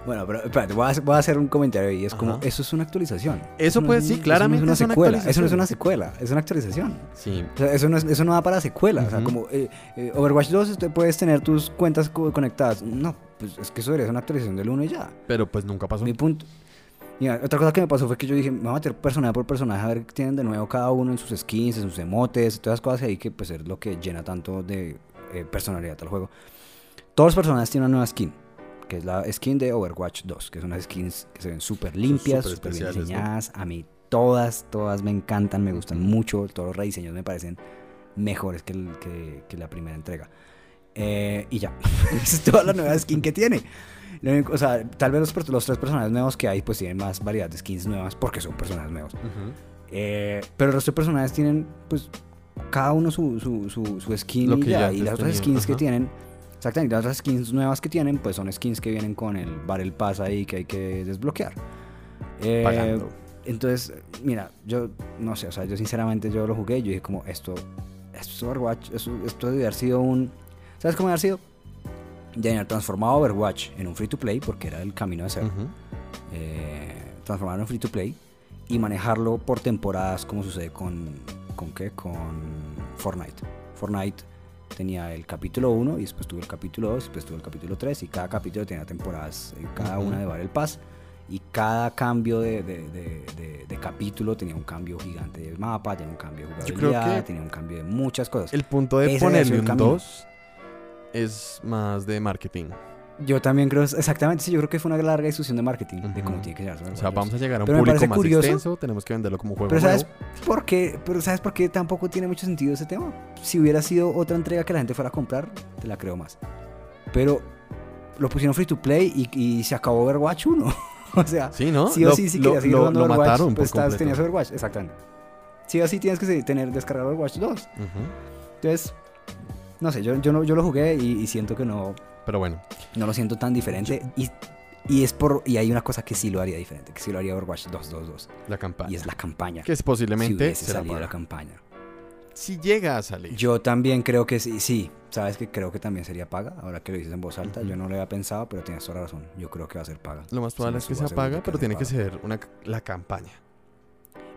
Bueno, pero espérate, voy a, voy a hacer un comentario ahí. Es como, Ajá. eso es una actualización. Eso no pues es sí, claramente Eso es no una es una secuela. Eso no es una secuela, es una actualización. Sí, O sea, eso, no es- eso no va para secuela. O sea, como eh, eh, Overwatch 2, usted puedes tener tus cuentas co- conectadas. No, pues es que eso debería ser una actualización del 1 y ya. pero pues nunca pasó. Mi punto. Mira, otra cosa que me pasó fue que yo dije, me voy a meter personaje por personaje a ver qué tienen de nuevo cada uno en sus skins, en sus emotes, todas esas cosas ahí que pues es lo que llena tanto de eh, personalidad al juego. Todos los personajes tienen una nueva skin, que es la skin de Overwatch 2, que son unas skins que se ven súper limpias, súper bien diseñadas. A mí todas, todas me encantan, me gustan mucho, todos los rediseños me parecen mejores que, el- que- que la primera entrega. Eh, y ya, es toda la nueva skin que tiene. O sea, tal vez los, los tres personajes nuevos que hay pues tienen más variedad de skins nuevas porque son personajes nuevos. Ujú. Eh, pero los tres personajes tienen pues cada uno su, su, su, su skin Lo y, que ya, y las otras skins que ajá. tienen, exactamente, las skins nuevas que tienen pues son skins que vienen con el Battle Pass ahí que hay que desbloquear. Eh, entonces, mira, yo no sé, o sea, yo sinceramente yo lo jugué y yo dije como esto, esto es Overwatch, esto, esto debe haber sido un, ¿sabes cómo debe haber sido? De haber transformado Overwatch en un free to play porque era el camino de hacer Ujú. eh, transformarlo en free to play y manejarlo por temporadas como sucede con con qué con Fortnite Fortnite tenía el capítulo 1 y después tuvo el capítulo 2 después tuvo el capítulo 3 y cada capítulo tenía temporadas eh, cada Ujú. una de Battle Pass Y cada cambio de, capítulo tenía un cambio gigante de mapa, tenía un cambio de jugabilidad, tenía un cambio de muchas cosas. El punto de ponerle un 2 es más de marketing. Yo también creo, exactamente, sí, yo creo que fue una larga discusión de marketing, de cómo tiene que llegar. O sea, vamos a llegar a un público más curioso, extenso, tenemos que venderlo como juego pero ¿sabes por qué? Pero ¿sabes por qué tampoco tiene mucho sentido ese tema? Si hubiera sido otra entrega que la gente fuera a comprar, te la creo más. Pero lo pusieron free to play y, se acabó Overwatch 1. o sea, sí, ¿no? sí o sí, si querías seguir jugando Overwatch, mataron pues estás, tenías Overwatch, exactamente. Sí o sí tienes que tener descargar Overwatch 2. Entonces, no sé, yo, yo, no, yo lo jugué y siento que no pero bueno. No lo siento tan diferente. Y, y, es por. Y hay una cosa que sí lo haría diferente, que sí lo haría Overwatch 222. La campaña. Y es la campaña. Que es posiblemente. Si salido la campaña. Si llega a salir. Yo también creo que sí, sí. Sabes que creo que también sería paga. Ahora que lo dices en voz alta, yo no lo había pensado, pero tienes toda la razón. Yo creo que va a ser paga. Lo más probable es que sea paga, pero tiene que ser una, la campaña.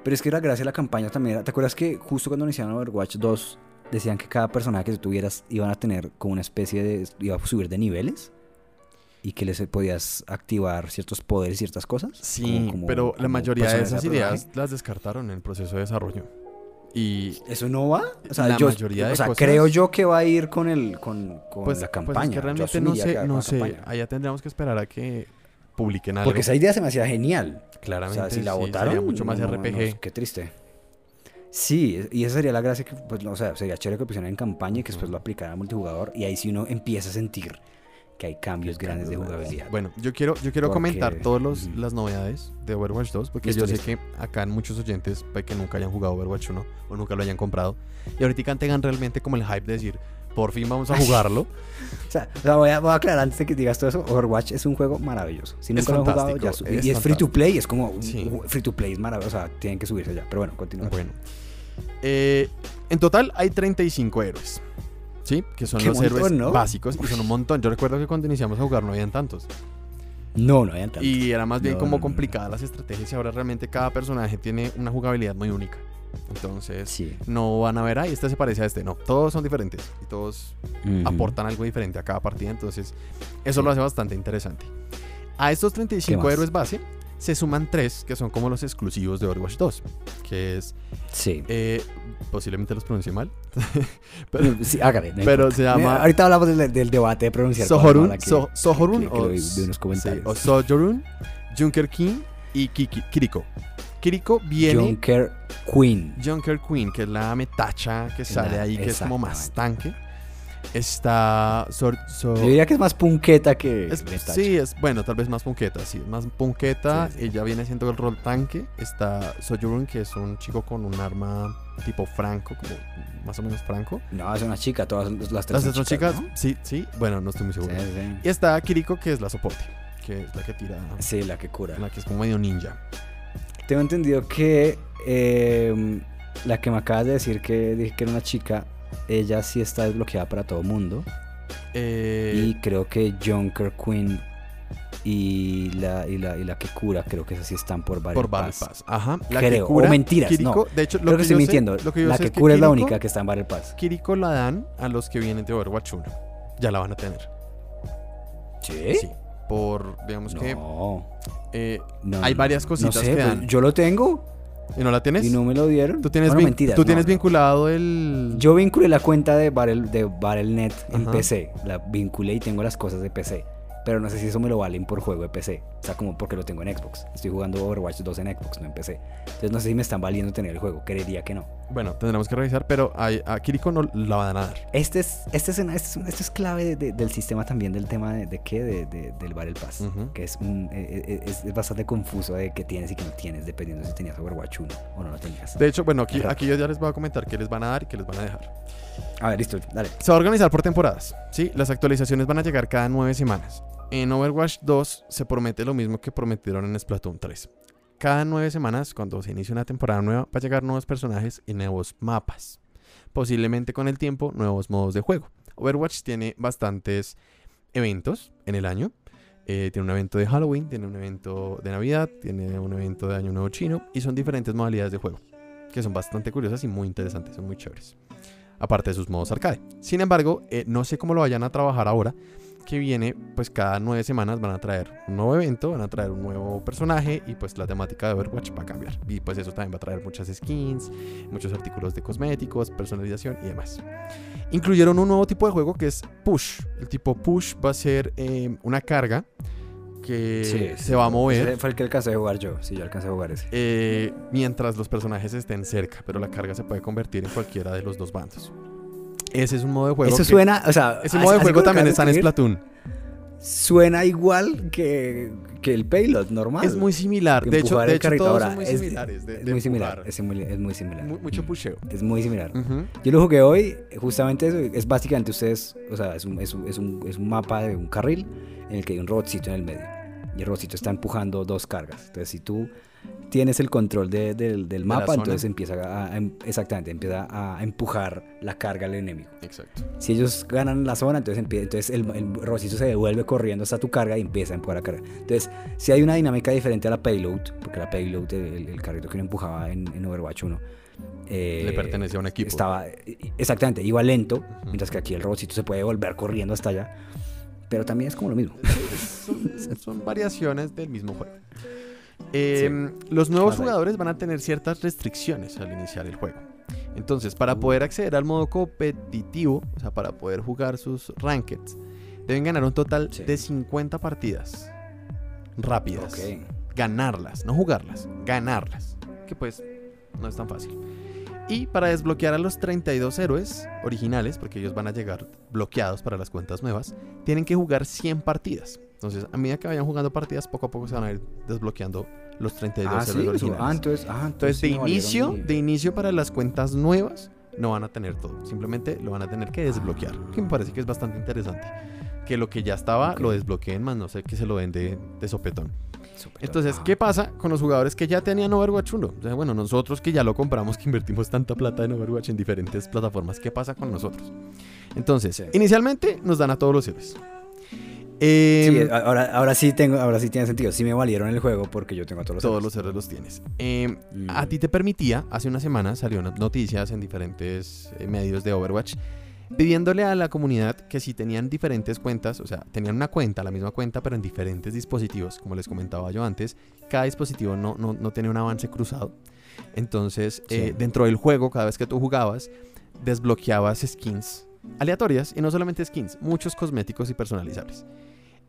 Pero es que la gracia de la campaña también ¿Te acuerdas que justo cuando iniciaron Overwatch 2 decían que cada personaje que tú tuvieras iban a tener como una especie de. iba a subir de niveles y que les podías activar ciertos poderes, ciertas cosas. Sí, pero la mayoría de esas ideas las descartaron en el proceso de desarrollo. Y eso no va. O sea, la mayoría de o sea creo yo que va a ir con el con, con pues, la campaña. Pues es que realmente no sé, no sé. Allá tendríamos que esperar a que publiquen algo. Porque esa idea se me hacía genial. Claramente. O sea, si la votaron. mucho más RPG. qué triste. Sí, y esa sería la gracia que, pues, o sea, sería chévere que lo pusieran en campaña y que después lo aplicaran a multijugador. Y ahí sí uno empieza a sentir que hay cambios grandes de jugabilidad. Bueno, yo quiero, yo quiero comentar todas las novedades de Overwatch 2, porque yo sé que acá en muchos oyentes puede que nunca hayan jugado Overwatch 1 o nunca lo hayan comprado. Y ahorita tengan realmente como el hype de decir, por fin vamos a jugarlo. o sea, voy, a, aclarar antes de que digas todo eso, Overwatch es un juego maravilloso. Si nunca lo han jugado, ya y es free to play, es como free to play, es maravilloso, o sea, tienen que subirse ya. Pero bueno, continúa. Bueno. Eh, en total hay 35 héroes. ¿Sí? Que son los héroes básicos y son un montón. Yo recuerdo que cuando iniciamos a jugar no habían tantos. No, no habían tantos. Y era más bien como complicadas las estrategias y ahora realmente cada personaje tiene una jugabilidad muy única. Entonces, no van a ver, ahí este se parece a este. No, todos son diferentes y todos aportan algo diferente a cada partida. Entonces, eso lo hace bastante interesante. A estos 35 héroes base se suman tres que son como los exclusivos de Overwatch 2, que es... Sí. Eh, posiblemente los pronuncie mal. pero, sí, hágale, pero se llama... Ahorita hablamos del, debate de pronunciar. Sohorun, Sohorun o, de o Sohorun, Junker King y Kiriko. Kiriko viene... Junker Queen. Junker Queen, que es la metacha que sale ahí, que es como más tanque. Está. Yo diría que es más punqueta que. sí, es bueno, tal vez más punqueta, sí, más punqueta. Ella viene haciendo el rol tanque. Está Sojourn, que es un chico con un arma tipo franco, como más o menos franco. No, es una chica, todas las tres. Las son chicas, sí, sí. Bueno, no estoy muy seguro. Y está Kiriko, que es la soporte, que es la que tira. Sí, la que cura. La que es como medio ninja. Tengo entendido que eh, la que me acabas de decir que dije que era una chica ella sí está desbloqueada para todo mundo. Eh, y creo que Junker Queen y la, y la, y la que cura, creo que esas sí están por Battle, por Pass. Ajá. La creo. o mentiras, no. De hecho, lo creo que, estoy mintiendo. la que, cura es la única que está en Battle Pass. Kiriko la dan a los que vienen de Overwatch 1. Ya la van a tener. ¿Sí? Sí. Por, digamos que... Eh, hay varias cositas que dan. Pues, yo lo tengo. ¿Y no la tienes? Y no me lo dieron. ¿Tú tienes, ¿tú tienes vinculado el...? Yo vinculé la cuenta de, Barrel, de Battle.net en PC. La vinculé y tengo las cosas de PC pero no sé si eso me lo valen por juego de PC. Sea, como porque lo tengo en Xbox. Estoy jugando Overwatch 2 en Xbox, no en PC. Entonces no sé si me están valiendo tener el juego. Creería que no. Bueno, tendremos que revisar, pero a, Kiriko no la van a dar. Este es, este es, este es, este clave del sistema también del tema de, de qué, de, del Battle Pass. Que es, un, e, e, e, es, bastante confuso de qué tienes y qué no tienes, dependiendo si tenías Overwatch 1 o no lo tenías. De hecho, bueno, aquí, aquí yo ya les voy a comentar qué les van a dar y qué les van a dejar. A ver, listo, dale. Se va a organizar por temporadas. Sí, las actualizaciones van a llegar cada nueve semanas. En Overwatch 2 se promete lo mismo que prometieron en Splatoon 3. Cada nueve semanas, cuando se inicia una temporada nueva, va a llegar nuevos personajes y nuevos mapas. Posiblemente con el tiempo, nuevos modos de juego. Overwatch tiene bastantes eventos en el año. Eh, tiene un evento de Halloween, tiene un evento de Navidad, tiene un evento de Año Nuevo Chino y son diferentes modalidades de juego que son bastante curiosas y muy interesantes, son muy chéveres. Aparte de sus modos arcade. Sin embargo, eh, no sé cómo lo vayan a trabajar ahora que viene, pues cada nueve semanas van a traer un nuevo evento, van a traer un nuevo personaje y pues la temática de Overwatch va a cambiar. Y pues eso también va a traer muchas skins, muchos artículos de cosméticos, personalización y demás. Incluyeron un nuevo tipo de juego que es Push. El tipo Push va a ser eh, una carga que se va a mover. fue el que alcancé a jugar yo. Sí, yo alcancé a jugar ese. Eh, mientras los personajes estén cerca, pero la carga se puede convertir en cualquiera de los dos bandos. Ese es un modo de juego. Eso suena, o sea, ese modo de juego también está en Splatoon. Suena igual que, que, el payload normal. Es muy similar. De hecho, de hecho todos son muy similares. Es, muy similar. Es muy, es muy similar. mucho pusheo. Es muy similar. Yo lo jugué hoy. Justamente eso. Es básicamente ustedes. O sea, es un, es, un, es, un, es un mapa de un carril en el que hay un robotcito en el medio. Y el robotcito está empujando dos cargas. Entonces, si tú tienes el control del mapa, entonces empieza a, em, exactamente, empieza a empujar la carga al enemigo. Exacto. Si ellos ganan la zona, entonces, entonces el, el se devuelve corriendo hasta tu carga y empieza a empujar la carga. Entonces, si hay una dinámica diferente a la payload, porque la payload, el, carrito que uno empujaba en, Overwatch 1, eh, le pertenecía a un equipo. Estaba, exactamente, iba lento, mientras que aquí el robotcito se puede volver corriendo hasta allá. Pero también es como lo mismo. son variaciones del mismo juego. Em, los nuevos jugadores van a tener ciertas restricciones al iniciar el juego. Entonces, para uh. poder acceder al modo competitivo, o sea, para poder jugar sus rankeds, deben ganar un total de 50 partidas rápidas. Ganarlas, no jugarlas, ganarlas. Que pues no es tan fácil. Y para desbloquear a los 32 héroes originales, porque ellos van a llegar bloqueados para las cuentas nuevas, tienen que jugar 100 partidas. Entonces, a medida que vayan jugando partidas, poco a poco se van a ir desbloqueando los 32 ah, héroes originales. Ah, entonces, ah, entonces, de inicio, de inicio para las cuentas nuevas, no van a tener todo. Simplemente lo van a tener que desbloquear. Que me parece que es bastante interesante. Que lo que ya estaba lo desbloqueen, más no sé que se lo den de, sopetón. Entonces, ¿qué pasa con los jugadores que ya tenían Overwatch 1? O sea, bueno, nosotros que ya lo compramos, que invertimos tanta plata en Overwatch en diferentes plataformas, ¿qué pasa con nosotros? Entonces, inicialmente nos dan a todos los héroes. Em, ahora, ahora sí tengo, ahora sí tiene sentido. Sí me valieron el juego porque yo tengo todos los Todos los héroes los tienes. Em, a ti te permitía, hace una semana salió noticias en diferentes eh, medios de Overwatch pidiéndole a la comunidad que si tenían diferentes cuentas, o sea, tenían una cuenta, la misma cuenta, pero en diferentes dispositivos, como les comentaba yo antes, cada dispositivo no, no, no tenía un avance cruzado. Entonces, eh, dentro del juego, cada vez que tú jugabas, desbloqueabas skins aleatorias y no solamente skins, muchos cosméticos y personalizables.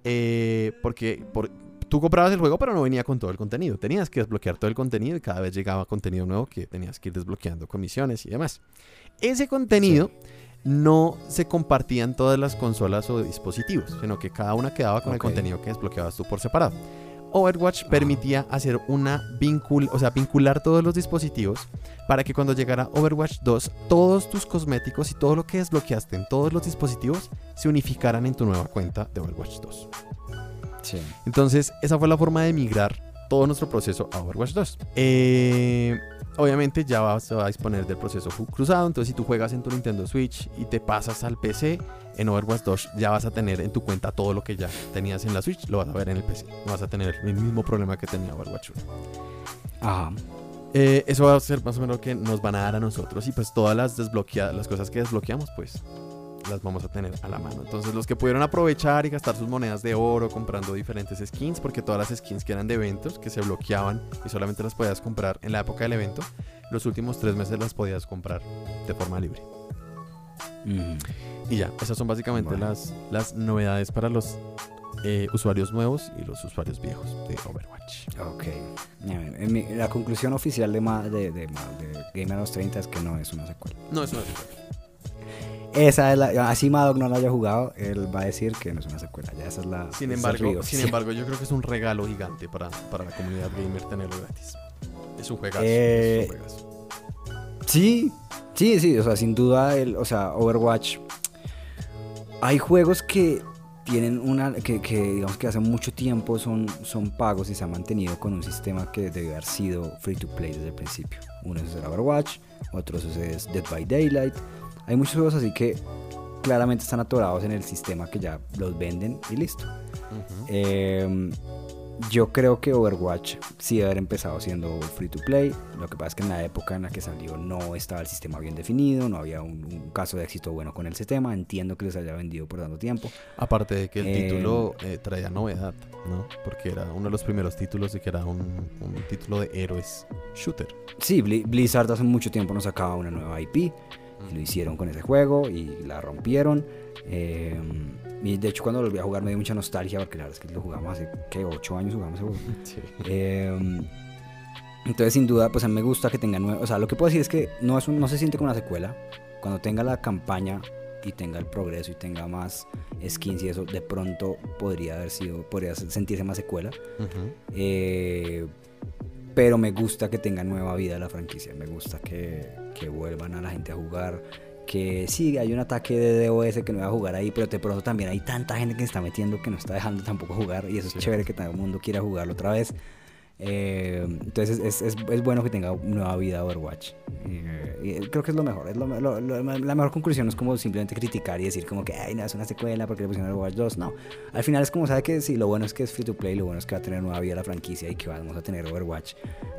Eh, porque tú comprabas el juego, pero no venía con todo el contenido. Tenías que desbloquear todo el contenido y cada vez llegaba contenido nuevo que tenías que ir desbloqueando comisiones y demás. Ese contenido no se compartía en todas las consolas o dispositivos, sino que cada una quedaba con el contenido que desbloqueabas tú por separado. Overwatch permitía hacer una vincul, o sea, vincular todos los dispositivos para que cuando llegara Overwatch 2, todos tus cosméticos y todo lo que desbloqueaste en todos los dispositivos se unificaran en tu nueva cuenta de Overwatch 2. Sí. Entonces, esa fue la forma de migrar todo nuestro proceso a Overwatch 2. Eh, obviamente ya vas a disponer del proceso cruzado, entonces si tú juegas en tu Nintendo Switch y te pasas al PC, en Overwatch 2 ya vas a tener en tu cuenta todo lo que ya tenías en la Switch, lo vas a ver en el PC. No vas a tener el mismo problema que tenía Overwatch 1. Ajá. Eh, eso va a ser más o menos lo que nos van a dar a nosotros y pues todas las desbloqueadas, las cosas que desbloqueamos, pues las vamos a tener a la mano. Entonces los que pudieron aprovechar y gastar sus monedas de oro comprando diferentes skins, porque todas las skins que eran de eventos, que se bloqueaban y solamente las podías comprar en la época del evento, los últimos tres meses las podías comprar de forma libre. Mm. Y ya, esas son básicamente las, las novedades para los eh, usuarios nuevos y los usuarios viejos de Overwatch. Ok. la conclusión oficial de, de, de, Game of 30 es que no es una secuela. No es una secuela. Esa es la, así Madoc no lo haya jugado, él va a decir que no es una secuela. Ya esa es la. Sin embargo, sin embargo, yo creo que es un regalo gigante para, para la comunidad gamer tenerlo gratis. Es un juegazo. es un juegazo. Sí, sí, sí, o sea, sin duda, el, o sea, Overwatch. Hay juegos que tienen una, que, digamos que hace mucho tiempo son, son pagos y se han mantenido con un sistema que debe haber sido free to play desde el principio. Uno es el Overwatch, otro es Dead by Daylight. Hay muchos juegos así que claramente están atorados en el sistema que ya los venden y listo. Em, yo creo que Overwatch sí debe haber empezado siendo free to play. Lo que pasa es que en la época en la que salió no estaba el sistema bien definido, no había un, caso de éxito bueno con el sistema. Entiendo que les haya vendido por tanto tiempo. Aparte de que el título eh, eh, traía novedad, ¿no? Porque era uno de los primeros títulos de que era un, título de héroes shooter. Sí, Blizzard hace mucho tiempo nos sacaba una nueva IP. Y lo hicieron con ese juego y la rompieron. Eh, y de hecho cuando volví a jugar me dio mucha nostalgia porque la verdad es que lo jugamos hace, ¿qué? 8 años jugamos ese juego. Em, entonces sin duda pues a mí me gusta que tenga nuevo, o sea lo que puedo decir es que no, es no se siente como una secuela. Cuando tenga la campaña y tenga el progreso y tenga más skins y eso, de pronto podría haber sido, podría sentirse más secuela. Eh, pero me gusta que tenga nueva vida la franquicia, me gusta que, que vuelvan a la gente a jugar que sí, hay un ataque de DOS que no va a jugar ahí, pero de pronto también hay tanta gente que se está metiendo que no está dejando tampoco jugar y eso es chévere que todo el mundo quiera jugarlo otra vez. Eh, entonces es, es, es, bueno que tenga nueva vida Overwatch. Eh, creo que es lo mejor. Es lo, la mejor conclusión es como simplemente criticar y decir como que Ay, no, es una secuela porque le pusieron Overwatch 2. No, al final es como sabe que sí, lo bueno es que es free to play, lo bueno es que va a tener nueva vida la franquicia y que vamos a tener Overwatch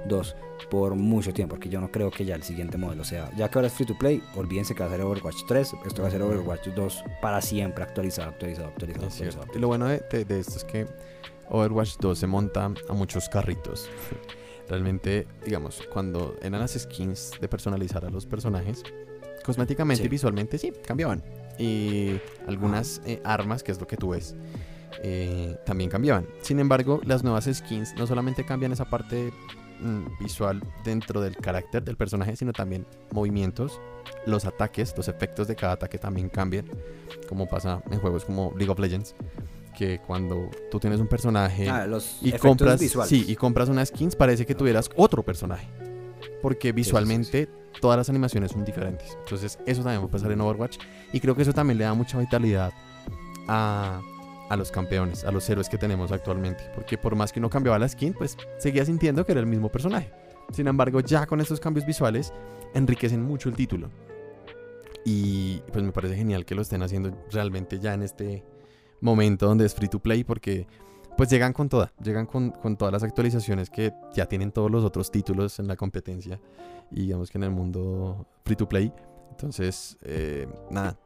2 por mucho tiempo, porque yo no creo que ya el siguiente modelo sea. Ya que ahora es free to play, olvídense que va a ser Overwatch 3, esto va a ser Overwatch 2 para siempre, actualizado, actualizado, actualizado. actualizado. Y lo bueno de, de esto es que Overwatch 2 se monta a muchos carritos. Realmente, digamos, cuando eran las skins de personalizar a los personajes, cosméticamente y visualmente sí, cambiaban. Y algunas eh, armas, que es lo que tú ves, eh, también cambiaban. Sin embargo, las nuevas skins no solamente cambian esa parte mm, visual dentro del carácter del personaje, sino también movimientos, los ataques, los efectos de cada ataque también cambian, como pasa en juegos como League of Legends que cuando tú tienes un personaje ah, los y compras sí y compras una skins parece que tuvieras otro personaje. Porque visualmente todas las animaciones son diferentes. Entonces eso también va a pasar en Overwatch. Y creo que eso también le da mucha vitalidad a, a los campeones a los héroes que tenemos actualmente. Porque por más que uno cambiaba la skin pues seguía sintiendo que era el mismo personaje. Sin embargo ya con estos cambios visuales enriquecen mucho el título. Y pues me parece genial que lo estén haciendo realmente ya en este momento donde es free to play porque pues llegan con toda, llegan con, todas las actualizaciones que ya tienen todos los otros títulos en la competencia y digamos que en el mundo free to play. Entonces, eh, nada,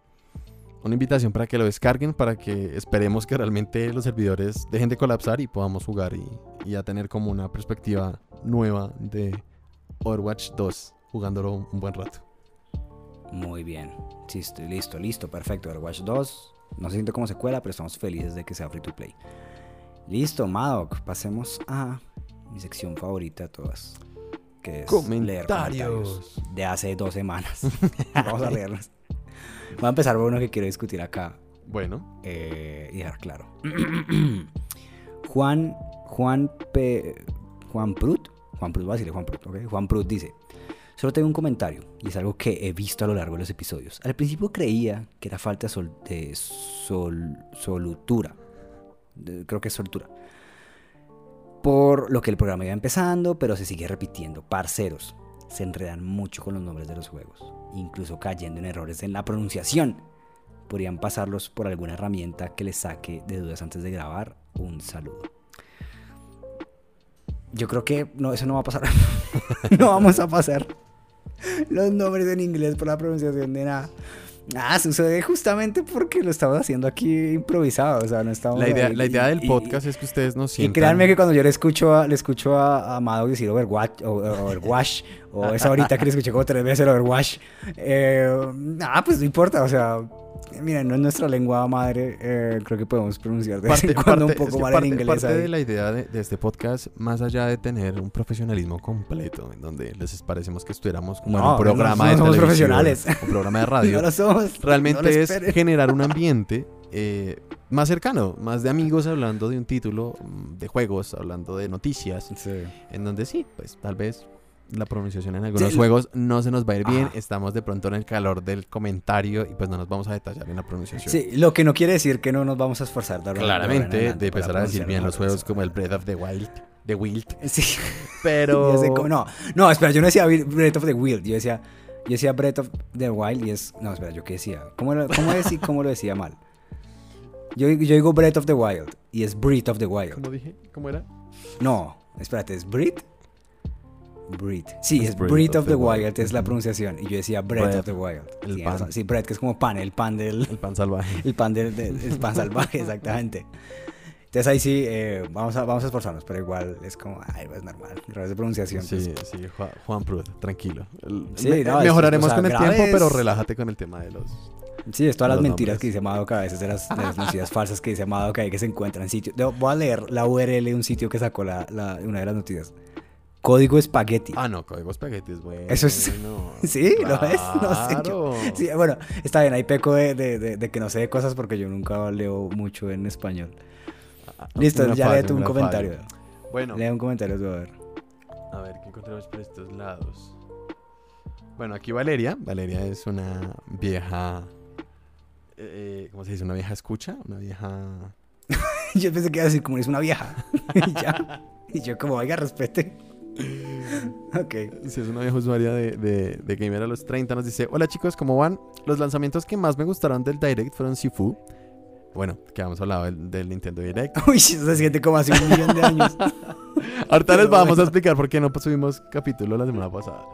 una invitación para que lo descarguen, para que esperemos que realmente los servidores dejen de colapsar y podamos jugar y, y ya tener como una perspectiva nueva de Overwatch 2, jugándolo un buen rato. Muy bien, listo, listo, listo, perfecto. Overwatch 2 no se siente como secuela, pero estamos felices de que sea free to play. Listo, Madoc. Pasemos a mi sección favorita de todas. Que es comentarios. de hace dos semanas. Vamos a leerlos. Voy a empezar por uno que quiero discutir acá. Bueno. Eh, y dejar claro. Juan. Juan P. Juan Prut. Juan Prut, va a decirle Juan Prut, ¿ok? Juan Prut dice. Solo tengo un comentario, y es algo que he visto a lo largo de los episodios. Al principio creía que era falta de solutura. creo que es soltura. Por lo que el programa iba empezando, pero se sigue repitiendo. Parceros, se enredan mucho con los nombres de los juegos, incluso cayendo en errores en la pronunciación. Podrían pasarlos por alguna herramienta que les saque de dudas antes de grabar. Un saludo. Yo creo que no, eso no va a pasar. no vamos a pasar los nombres en inglés por la pronunciación de nada. Ah, sucede justamente porque lo estamos haciendo aquí improvisado, o sea, no estamos... La idea, la idea del podcast es que ustedes nos sientan... Y créanme que cuando yo le escucho a, le escucho a, Amado decir Overwatch, o, esa ahorita que le escuché como tres veces el Overwash, eh, ah, pues no importa, o sea, Mira, no es nuestra lengua madre, eh, creo que podemos pronunciar de parte, cuando un poco mal en inglés. Parte de la idea de, este podcast, más allá de tener un profesionalismo completo, en donde les parecemos que estuviéramos como en un programa de somos profesionales. un programa de radio, realmente es generar un ambiente eh, más cercano, más de amigos hablando de un título, mm, de juegos, hablando de noticias, en donde sí, pues tal vez la pronunciación en algunos juegos no se nos va a ir bien. Estamos de pronto en el calor del comentario y pues no nos vamos a detallar en la pronunciación. Sí, lo que no quiere decir que no nos vamos a esforzar. Claramente, de empezar a decir bien los juegos como el Breath of the Wild. The Wild. Sí. Pero. no, no, espera, yo no decía Breath of the Wild. Yo decía, yo decía Breath of the Wild y es. No, espera, ¿yo qué decía? ¿Cómo, cómo, decía, cómo lo decía mal? Yo, yo digo Breath of the Wild y es Breath of the Wild. ¿Cómo dije? ¿Cómo era? No, espérate, ¿es Brit? Brit. Sí, es, Brit of, the, Wild, es la pronunciación. Y yo decía Bread, of the Wild. El pan. Sí, Bread, que es como pan, el pan del... El pan salvaje. El pan del, el pan salvaje, exactamente. Entonces ahí sí, eh, vamos, a, vamos a esforzarnos, pero igual es como, ay, es normal, errores de pronunciación. Sí, pues. sí, Juan, Juan tranquilo. sí, mejoraremos con el tiempo, pero relájate con el tema de los... Sí, es todas las mentiras que dice Madoka, a veces de las, de las noticias falsas que dice Madoka y que se encuentran en sitios. Voy a leer la URL de un sitio que sacó la, la, una de las noticias. Código espagueti. Ah, no, código espagueti es bueno. Eso es. sí, lo es. No sé. Sí, bueno, está bien, ahí peco de, de, de, que no sé de cosas porque yo nunca leo mucho en español. Ah, Listo, ya léete un comentario. Bueno. Lee un comentario, a ver. A ver, ¿qué encontramos por estos lados? Bueno, aquí Valeria. Valeria es una vieja. Eh, ¿Cómo se dice? ¿Una vieja escucha? Una vieja. yo pensé que iba a decir como es una vieja. y ya. Y yo, como, oiga, respete. ok. Si es una vieja usuaria de, de, de Gamer a los 30, nos dice: Hola chicos, ¿cómo van? Los lanzamientos que más me gustaron del Direct fueron Sifu. Bueno, que habíamos hablado del, Nintendo Direct. Uy, se siente como hace un millón de años. Ahorita les vamos a explicar por qué no subimos capítulo la semana pasada.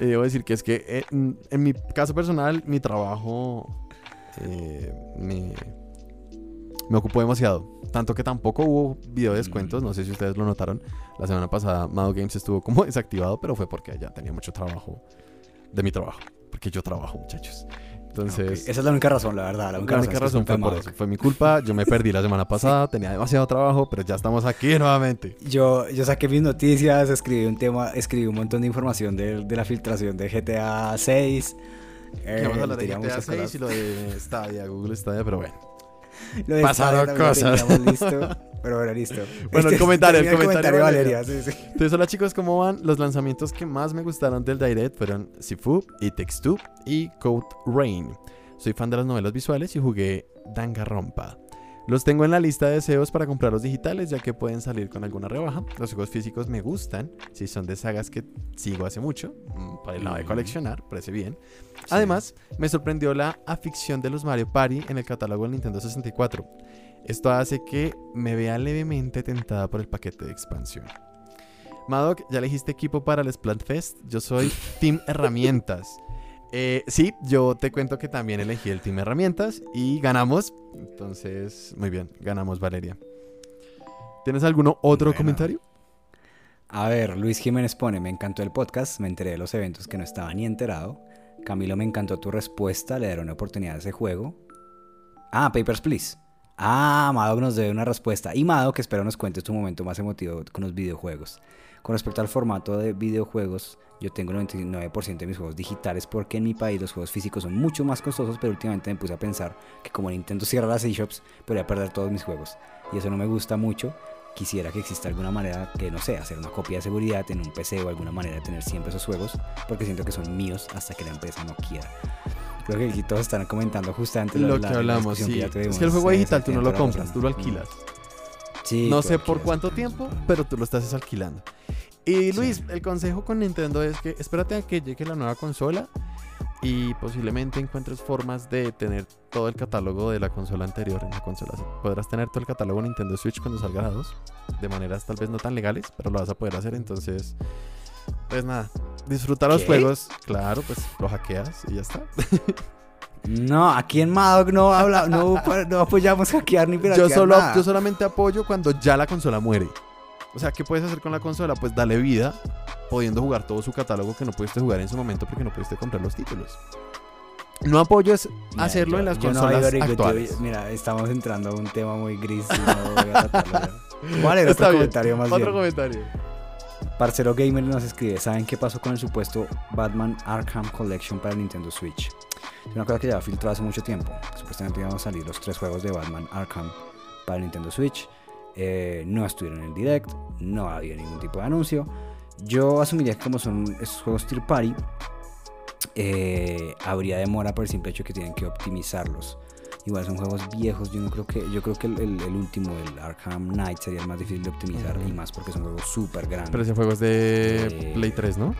Eh, debo decir que es que eh, en, mi caso personal, mi trabajo eh, me, me ocupó demasiado. Tanto que tampoco hubo video descuentos. No sé si ustedes lo notaron. La semana pasada Mado Games estuvo como desactivado, pero fue porque ya tenía mucho trabajo de mi trabajo. Porque yo trabajo, muchachos. Entonces. Esa es la única razón, la verdad. La única, razón, fue por eso. Fue mi culpa. Yo me perdí la semana pasada. Tenía demasiado trabajo, pero ya estamos aquí nuevamente. Yo, yo saqué mis noticias, escribí un tema, escribí un montón de información de, de la filtración de GTA 6. Eh, vamos a hablar de GTA 6 y lo de Stadia, Google Stadia, pero bueno. Pasaron cosas. pero bueno, listo. Bueno, el este comentario, el comentario, Valeria. Sí, sí. Entonces, hola chicos, ¿cómo van? Los lanzamientos que más me gustaron del Direct fueron Sifu, y Text 2 y Code Rain. Soy fan de las novelas visuales y jugué Danganronpa. Los tengo en la lista de deseos para comprar los digitales, ya que pueden salir con alguna rebaja. Los juegos físicos me gustan, si son de sagas que sigo hace mucho, para el lado de coleccionar, parece bien. Además, me sorprendió la afición de los Mario Party en el catálogo del Nintendo 64. Esto hace que me vea levemente tentada por el paquete de expansión. Madoc, ya elegiste equipo para el Splatfest. Yo soy Team Herramientas. Eh, sí, yo te cuento que también elegí el Team Herramientas y ganamos. Entonces, muy bien, ganamos Valeria. ¿Tienes alguno otro comentario? A ver, Luis Jiménez pone, me encantó el podcast, me enteré de los eventos que no estaba ni enterado. Camilo, me encantó tu respuesta, le daré una oportunidad a ese juego. Ah, Papers, Please. Ah, Amado nos debe una respuesta. Y Mado, que espero nos cuentes tu momento más emotivo con los videojuegos. Con respecto al formato de videojuegos, yo tengo el 99% de mis juegos digitales porque en mi país los juegos físicos son mucho más costosos, pero últimamente me puse a pensar que como Nintendo cierra las eShops, podría perder todos mis juegos. Y eso no me gusta mucho. Quisiera que exista alguna manera que, no sé, hacer una copia de seguridad en un PC o alguna manera de tener siempre esos juegos, porque siento que son míos hasta que la empresa no quiera. Creo que aquí todos están comentando justamente lo que hablamos. Sí. Que es que el juego digital tú no lo compras, tú lo alquilas. Sí, no sé por cuánto tiempo, pero tú lo estás alquilando. Y Luis, el consejo con Nintendo es que espérate a que llegue la nueva consola y posiblemente encuentres formas de tener todo el catálogo de la consola anterior en la consola. Podrás tener todo el catálogo Nintendo Switch cuando salga la 2, de maneras tal vez no tan legales, pero lo vas a poder hacer. Entonces, pues nada, disfruta los juegos. Claro, pues lo hackeas y ya está. No, aquí en Madoc no, habla, no, no apoyamos hackear ni piratear yo solo, Yo solamente apoyo cuando ya la consola muere. O sea, ¿qué puedes hacer con la consola? Pues dale vida, pudiendo jugar todo su catálogo que no pudiste jugar en su momento porque no pudiste comprar los títulos. No apoyo es hacerlo en las consolas actuales. mira, estamos entrando a un tema muy gris. Y ¿Cuál era otro comentario más Otro comentario. Parcero Gamer nos escribe, ¿saben qué pasó con el supuesto Batman Arkham Collection para Nintendo Switch? Es una cosa que ya filtrado hace mucho tiempo. Supuestamente iban a salir los tres juegos de Batman Arkham para Nintendo Switch. Eh, no estuvieron en el direct, no había ningún tipo de anuncio. Yo asumiría que como son esos juegos tier party, eh, habría demora por el simple hecho que tienen que optimizarlos. Igual son juegos viejos, yo no creo que, yo creo que el, último, el Arkham Knight, sería el más difícil de optimizar y más porque son juegos súper grandes. Pero ese juego es de Play 3, ¿no?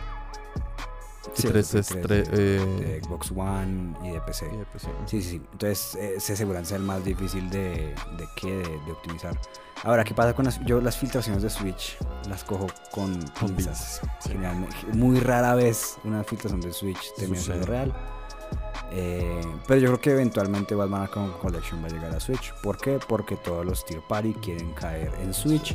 Sí, 3 es de Xbox One y de PC. Sí, sí, sí. Entonces eh, se aseguran ser más difícil de, de, de, optimizar. Ahora, ¿qué pasa con las, yo las filtraciones de Switch? Las cojo con pinzas. Muy rara vez una filtración de Switch termina siendo real. Eh, pero yo creo que eventualmente Batman Arkham Collection va a llegar a Switch. ¿Por qué? Porque todos los tier party quieren caer en Switch.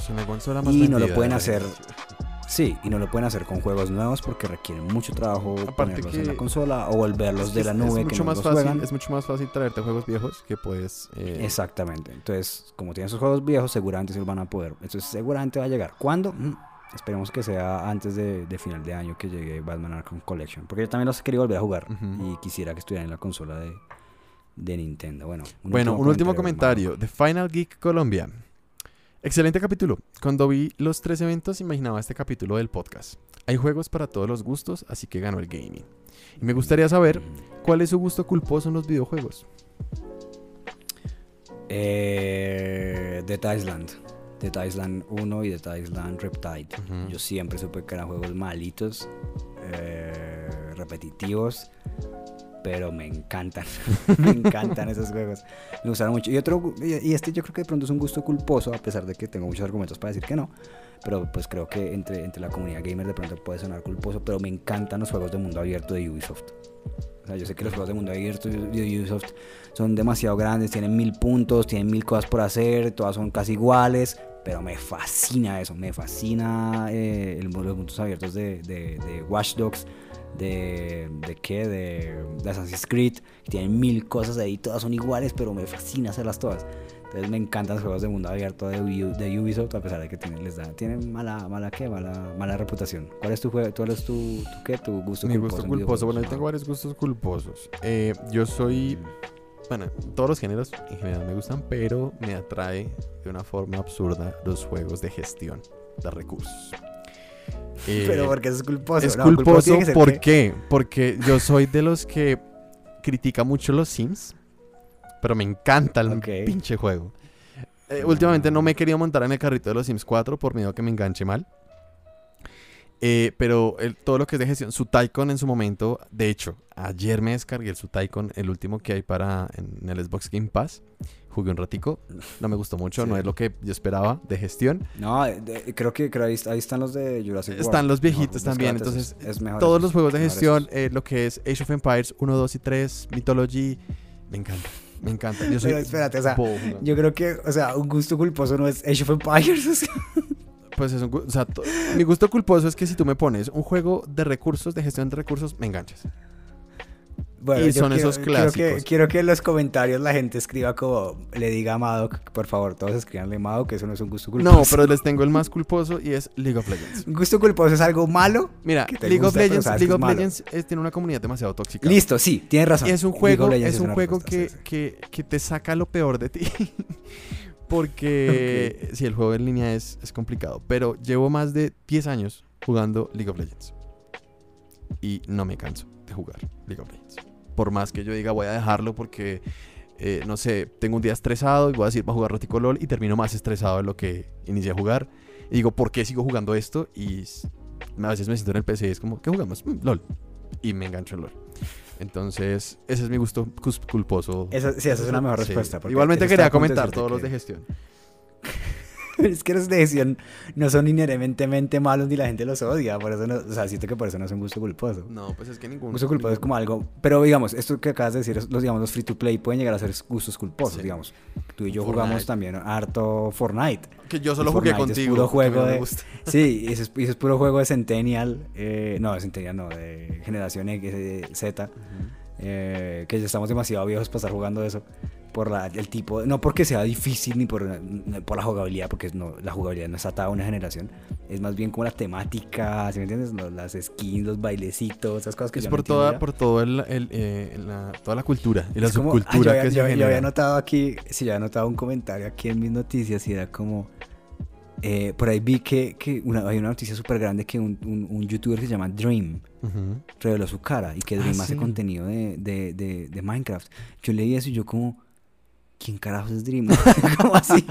y no lo pueden hacer. Sí, y no lo pueden hacer con juegos nuevos porque requieren mucho trabajo ponerlos en la consola o volverlos de la nube. Es mucho, más fácil, es mucho más fácil traerte juegos viejos que puedes. Eh, Exactamente. Entonces, como tienen esos juegos viejos, seguramente se los van a poder. Entonces, seguramente va a llegar. ¿Cuándo? Mm, esperemos que sea antes de, final de año que llegue Batman Arkham Collection. Porque yo también los quería volver a jugar y quisiera que estuvieran en la consola de, de Nintendo. Bueno, un bueno, último un último comentario. de Final Geek Colombia. Excelente capítulo. Cuando vi los tres eventos imaginaba este capítulo del podcast. Hay juegos para todos los gustos, así que ganó el gaming. Y me gustaría saber cuál es su gusto culposo en los videojuegos. Eh, Dead Island. Dead Island 1 y Dead Island Reptide. Yo siempre supe que eran juegos malitos, eh, repetitivos pero me encantan. me encantan esos juegos. Me gustaron mucho. Y otro, y este yo creo que de pronto es un gusto culposo, a pesar de que tengo muchos argumentos para decir que no. Pero pues creo que entre, entre la comunidad gamer de pronto puede sonar culposo, pero me encantan los juegos de mundo abierto de Ubisoft. O sea, yo sé que los juegos de mundo abierto de Ubisoft son demasiado grandes, tienen mil puntos, tienen mil cosas por hacer, todas son casi iguales, pero me fascina eso, me fascina eh, el, los mundos abiertos de, de, de Watch Dogs de, de qué, de, de Assassin's Creed, tienen mil cosas ahí, todas son iguales, pero me fascina hacerlas todas. Entonces me encantan los juegos de mundo abierto de, de Ubisoft, a pesar de que tienen, les da, tienen mala, mala, ¿qué? Mala, mala reputación. ¿Cuál es tu juego? ¿Cuál es tu, tu, qué? ¿Tu gusto Mi gusto culposo. Bueno, yo tengo varios gustos culposos. Eh, yo soy... Bueno, todos los géneros en general me gustan, pero me atrae de una forma absurda los juegos de gestión de recursos. Pero porque es culposo. Es culposo, ¿por qué? Porque yo soy de los que critica mucho los Sims, pero me encanta el pinche juego. Eh, últimamente no me he querido montar en el carrito de los Sims 4 por miedo a que me enganche mal. Eh, pero todo lo que es de gestión, su Tycoon en su momento, de hecho, ayer me descargué el su Tycoon, el último que hay para en el Xbox Game Pass jugué un ratico, no me gustó mucho, no es lo que yo esperaba de gestión. No, creo que ahí, están los de Jurassic World. Están los viejitos también, entonces es, mejor todos los juegos de gestión, eh, lo que es Age of Empires 1, 2 y 3, Mythology, me encanta. Me encanta. Yo soy Pero espérate, o sea, yo creo que, o sea, un gusto culposo no es Age of Empires. pues es un, o sea, mi gusto culposo es que si tú me pones un juego de recursos, de gestión de recursos, me enganchas. Bueno, y son esos clásicos. Quiero que, quiero que, en los comentarios la gente escriba como le diga a Mado, por favor, todos escribanle Mado, que eso no es un gusto culposo. No, pero les tengo el más culposo y es League of Legends. ¿Un gusto culposo es algo malo? Mira, League, of Legends, League of Legends, tiene una comunidad demasiado tóxica. Listo, sí, tienes razón. Y es un juego, es un juego que, que, que, te saca lo peor de ti. Porque sí, el juego en línea es, es complicado. Pero llevo más de 10 años jugando League of Legends. Y no me canso de jugar League of Legends por más que yo diga voy a dejarlo porque, eh, no sé, tengo un día estresado y voy a decir, voy a jugar Rotico LOL y termino más estresado de lo que inicié a jugar. Y digo, ¿por qué sigo jugando esto? Y a veces me siento en el PC y es como, ¿qué jugamos? Mm, LOL. Y me engancho en LOL. Entonces, ese es mi gusto culposo. sí, esa es una mejor respuesta. Igualmente quería comentar todos los de gestión. es que los de decisión no son inherentemente malos ni la gente los odia. Por eso no, o sea, siento que por eso no es un gusto culposo. No, pues es que ningún gusto culposo es como algo. Pero digamos, esto que acabas de decir, los, digamos, los free to play pueden llegar a ser gustos culposos, digamos. Tú y yo jugamos también harto Fortnite. Que yo solo jugué contigo. Es puro juego de. Sí, y ese, es, puro juego de Centennial. Eh, no, de Centennial no, de Generación X, Z. Eh, que ya estamos demasiado viejos para estar jugando eso por la, el tipo, no porque sea difícil ni por, por la jugabilidad, porque no, la jugabilidad no está atada a una generación, es más bien como la temática, ¿sí me entiendes? las skins, los bailecitos, esas cosas que es por toda, por todo el, el eh, la, toda la cultura y la subcultura yo había, que yo, se había notado aquí, si yo había notado un comentario aquí en mis noticias y era como eh, por ahí vi que, que una, hay una noticia súper grande que un, un, youtuber que se llama Dream reveló su cara y que ah, Dream hace contenido de, de, de, de Minecraft. Yo leí eso y yo como ¿quién carajos es Dream? ¿Cómo así?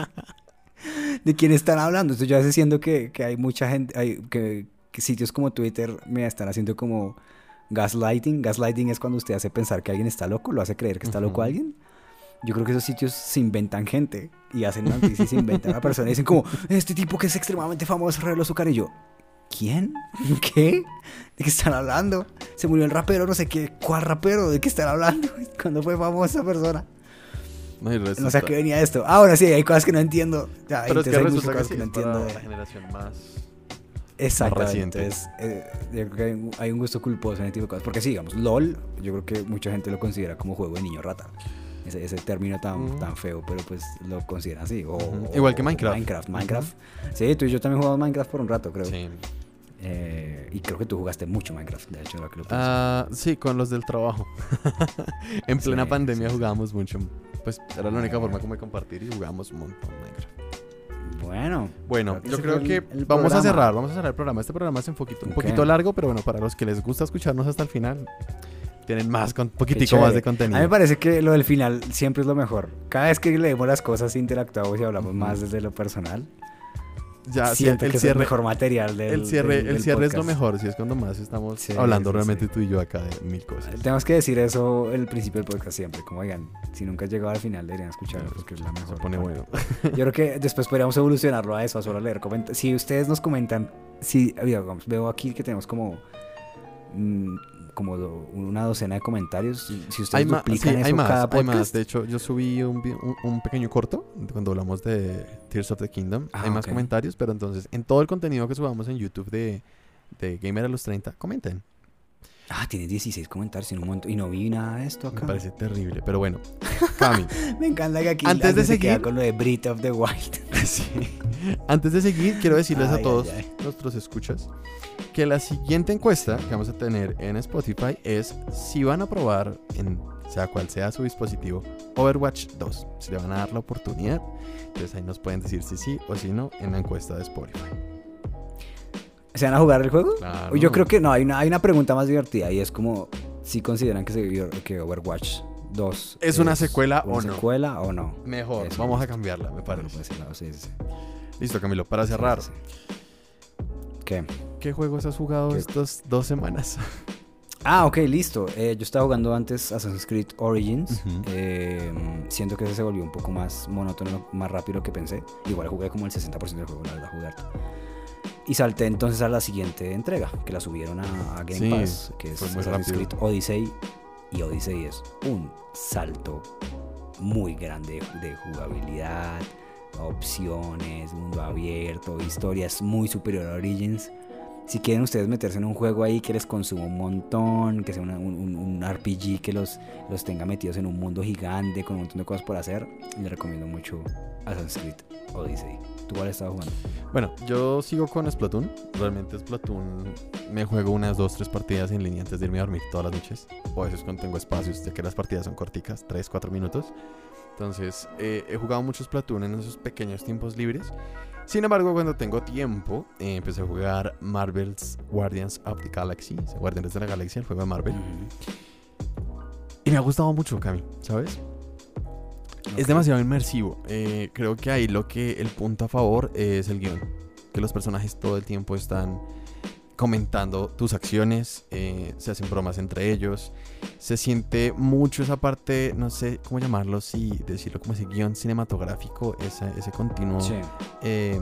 ¿De quién están hablando? Entonces yo a veces siento que, que hay mucha gente, hay, que, sitios como Twitter me están haciendo como gaslighting. Gaslighting es cuando usted hace pensar que alguien está loco, lo hace creer que está loco alguien. Yo creo que esos sitios se inventan gente y hacen noticias, se inventan a una persona y dicen como, este tipo que es extremadamente famoso reveló su cara y yo, ¿quién? ¿Qué? ¿De qué están hablando? Se murió el rapero, no sé qué, ¿cuál rapero? ¿De qué están hablando? ¿Cuándo fue famosa persona? No, no sé a qué venía esto. Ahora sí, hay cosas que no entiendo. Ya, Pero es que resulta cosas que, no entiendo. De... la generación más Exactamente. Entonces, eh, yo creo que hay un gusto culposo en este tipo de cosas. Porque sí, digamos, LOL, yo creo que mucha gente lo considera como juego de niño rata. Ese, ese término tan, tan feo, pero pues lo consideran así. O, Igual que Minecraft. Minecraft, Minecraft. Sí, tú y yo también jugamos Minecraft por un rato, creo. Sí. Eh, y creo que tú jugaste mucho Minecraft, de hecho, lo que lo ah, Sí, con los del trabajo. en plena pandemia jugábamos mucho. Pues era la única forma como de compartir y jugábamos un montón Minecraft. Bueno, bueno, yo creo que vamos a cerrar, vamos a cerrar el programa. Este programa es un poquito, un poquito largo, pero bueno, para los que les gusta escucharnos hasta el final, tienen más, con, poquitico más de contenido. A mí me parece que lo del final siempre es lo mejor. Cada vez que leemos las cosas, interactuamos y hablamos más desde lo personal. Ya, Siento el, que cierre, es el mejor material del, El cierre, el cierre es lo mejor, si es cuando más estamos hablando realmente tú y yo acá de mil cosas. Tenemos que decir eso el principio del podcast siempre, como oigan, si nunca has llegado al final deberían escucharlo porque es la mejor. Se pone bueno. Yo creo que después podríamos evolucionarlo a eso, a solo leer comentarios. Si ustedes nos comentan, si, veo aquí que tenemos como... Como una docena de comentarios. Si ustedes hay duplican eso más, cada podcast... Hay más. De hecho, yo subí un, un, pequeño corto cuando hablamos de Tears of the Kingdom. Ah, hay más comentarios, pero entonces en todo el contenido que subamos en YouTube de, de Gamer a los 30, comenten. Ah, tiene 16 comentarios en un momento y no vi nada de esto acá. Me parece terrible, pero bueno. Cami. Me encanta que aquí antes, de seguir con lo de Brit of the Wild. sí. Antes de seguir, quiero decirles a todos nuestros escuchas que la siguiente encuesta que vamos a tener en Spotify es si van a probar, en sea cual sea su dispositivo, Overwatch 2. Si le van a dar la oportunidad. Entonces ahí nos pueden decir si sí o si no en la encuesta de Spotify. ¿Se van a jugar el juego? Yo creo que no, hay una, hay una pregunta más divertida y es como si consideran que, se, que Overwatch 2 es, una secuela o no. secuela o no. Mejor, vamos a cambiarla, me parece. Listo, Camilo, para cerrar. ¿Qué? ¿Qué juegos has jugado estas dos semanas? Ah, ok, listo. Eh, yo estaba jugando antes Assassin's Creed Origins. Eh, siento que ese se volvió un poco más monótono, más rápido que pensé. Igual jugué como el 60% del juego, la verdad, jugar. Y salté entonces a la siguiente entrega, que la subieron a, Game Pass, que es Assassin's Creed Odyssey. Y Odyssey es un salto muy grande de jugabilidad, opciones, mundo abierto, historias muy superior a Origins. Si quieren ustedes meterse en un juego ahí que les consuma un montón, que sea un, un, RPG que los, los tenga metidos en un mundo gigante con un montón de cosas por hacer, les recomiendo mucho Assassin's Creed Odyssey. ¿Tú cuál estás jugando? Bueno, yo sigo con Splatoon. Realmente Splatoon me juego unas dos, tres partidas en línea antes de irme a dormir todas las noches. O a veces cuando tengo espacios, ya que las partidas son corticas, 3, 4 minutos. Entonces, eh, he jugado muchos Splatoon en esos pequeños tiempos libres. Sin embargo, cuando tengo tiempo, eh, empecé a jugar Marvel's Guardians of the Galaxy, Guardianes de la Galaxia, el juego de Marvel. Y me ha gustado mucho, Cami, ¿sabes? Es demasiado inmersivo. Eh, creo que ahí lo que el punto a favor es el guion. Que los personajes todo el tiempo están comentando tus acciones, eh, se hacen bromas entre ellos, se siente mucho esa parte, no sé cómo llamarlo, si decirlo como ese guion cinematográfico, ese, ese continuo eh,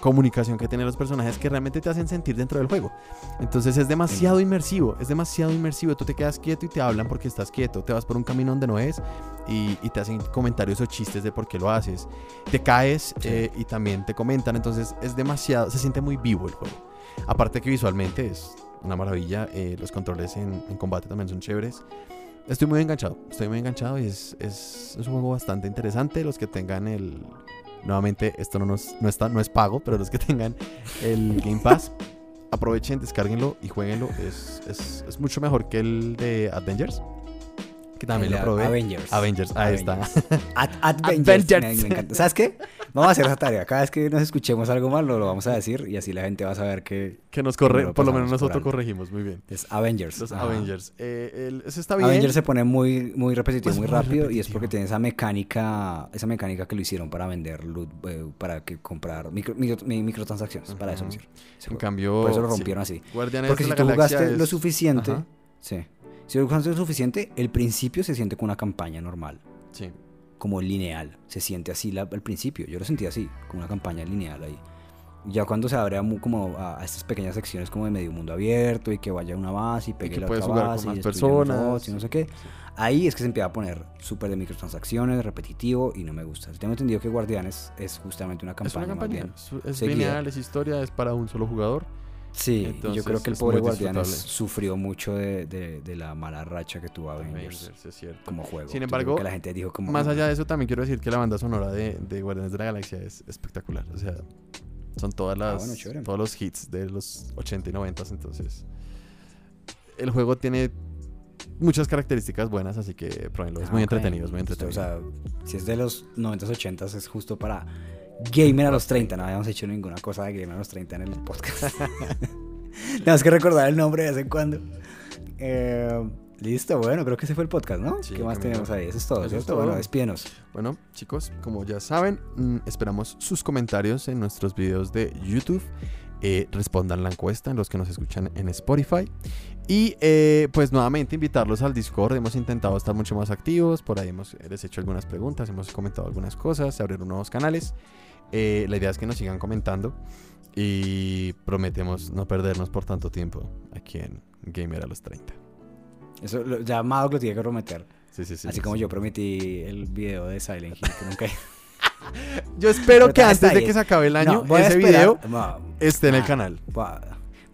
comunicación que tienen los personajes que realmente te hacen sentir dentro del juego. Entonces es demasiado inmersivo, es demasiado inmersivo, tú te quedas quieto y te hablan porque estás quieto, te vas por un camino donde no es y, te hacen comentarios o chistes de por qué lo haces, te caes eh, y también te comentan, entonces es demasiado, se siente muy vivo el juego. Aparte que visualmente es una maravilla, eh, los controles en, combate también son chéveres. Estoy muy enganchado, estoy muy enganchado y es, es, un juego bastante interesante. Los que tengan el... Nuevamente, esto no, nos, no, está, no es pago, pero los que tengan el Game Pass, aprovechen, descárguenlo y jueguenlo. Es, es, es mucho mejor que el de Avengers. Que también lo probé. Avengers. Avengers, ahí está. Avengers. Me, encanta. ¿Sabes qué? Vamos a hacer esa tarea. Cada vez que nos escuchemos algo mal, lo, vamos a decir y así la gente va a saber que. Que nos corre, por lo menos nosotros corregimos, muy bien. Es Avengers. Los Avengers. Eh, eso está bien. Avengers se pone muy, muy repetitivo, pues muy rápido y es porque tiene esa mecánica, esa mecánica que lo hicieron para vender loot, eh, para que comprar micro, microtransacciones, para eso En cambio. Por eso lo rompieron así. porque si tú jugaste lo suficiente. Sí. Si lo jugaste lo suficiente, el principio se siente como una campaña normal. Sí como lineal. Se siente así al principio. Yo lo sentí así, como una campaña lineal ahí. Ya cuando se abre como a, estas pequeñas secciones como de medio mundo abierto y que vaya una base y pegue la otra base y personas y no sé qué. Ahí es que se empieza a poner súper de microtransacciones, repetitivo y no me gusta. Tengo entendido que Guardianes es justamente una campaña. Es una campaña. es lineal, es historia, es para un solo jugador. Sí, yo creo que el pobre Guardianes sufrió mucho de, de, la mala racha que tuvo Avengers, como juego. Sin embargo, la gente dijo como, más allá de eso, también quiero decir que la banda sonora de, de Guardianes de la Galaxia es espectacular. O sea, son todas ah, las, todos los hits de los 80 y 90, entonces el juego tiene muchas características buenas, así que pruébenlo. Es muy ah, entretenido, es muy entretenido. O sea, si es de los 90s, 80s, es justo para Gamer a los 30. No habíamos hecho ninguna cosa de Gamer a los 30 en el podcast. Tenemos que recordar el nombre de vez en cuando. Eh, listo, bueno, creo que ese fue el podcast, ¿no? ¿Qué más tenemos ahí? Eso es todo, ¿cierto? Bueno, despídenos. Bueno, chicos, como ya saben, mm, esperamos sus comentarios en nuestros videos de YouTube. Eh, respondan la encuesta en los que nos escuchan en Spotify. Y eh, pues nuevamente invitarlos al Discord. Hemos intentado estar mucho más activos. Por ahí hemos les hecho algunas preguntas, hemos comentado algunas cosas, se abrieron nuevos canales. Eh, la idea es que nos sigan comentando y prometemos no perdernos por tanto tiempo aquí en Gamer a los 30. Eso ya Amado lo tiene que prometer. Sí, sí, sí, Así como yo prometí el video de Silent Hill que nunca... yo espero que antes de que se acabe el año ese video esté en el canal.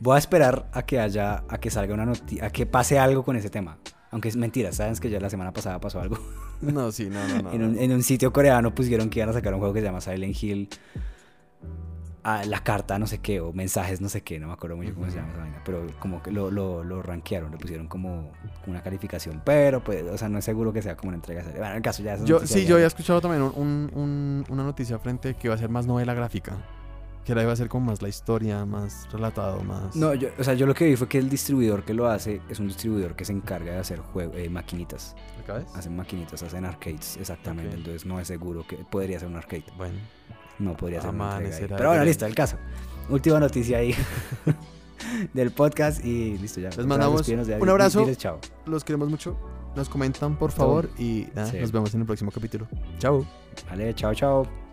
Voy a esperar a que haya, a que salga una noticia, a que pase algo con ese tema. Aunque es mentira, ¿sabes que ya la semana pasada pasó algo? No, sí, no, no, no. en, un, sitio coreano pusieron que iban a sacar un juego que se llama Silent Hill. Ah, la carta, no sé qué, o mensajes, no sé qué, no me acuerdo mucho cómo se llama esa vaina. Pero como que lo, lo, lo rankearon, le pusieron como una calificación. Pero, pues, o sea, no es seguro que sea como una entrega seria. Bueno, en el caso ya es yo, Sí, yo había escuchado también un, una noticia frente que iba a ser más novela gráfica. Que ahora iba a ser como más la historia, más relatado, más... No, yo, o sea, yo lo que vi fue que el distribuidor que lo hace es un distribuidor que se encarga de hacer juego, eh, maquinitas. ¿Acá Hacen maquinitas, hacen arcades, exactamente. Entonces no es seguro que podría ser un arcade. Bueno. No podría ser un arcade. Pero bueno, listo, el caso. Última noticia ahí del podcast y listo ya. Les mandamos un abrazo. Los queremos mucho. Nos comentan, por favor, y nos vemos en el próximo capítulo. Chao. Vale, chao, chao.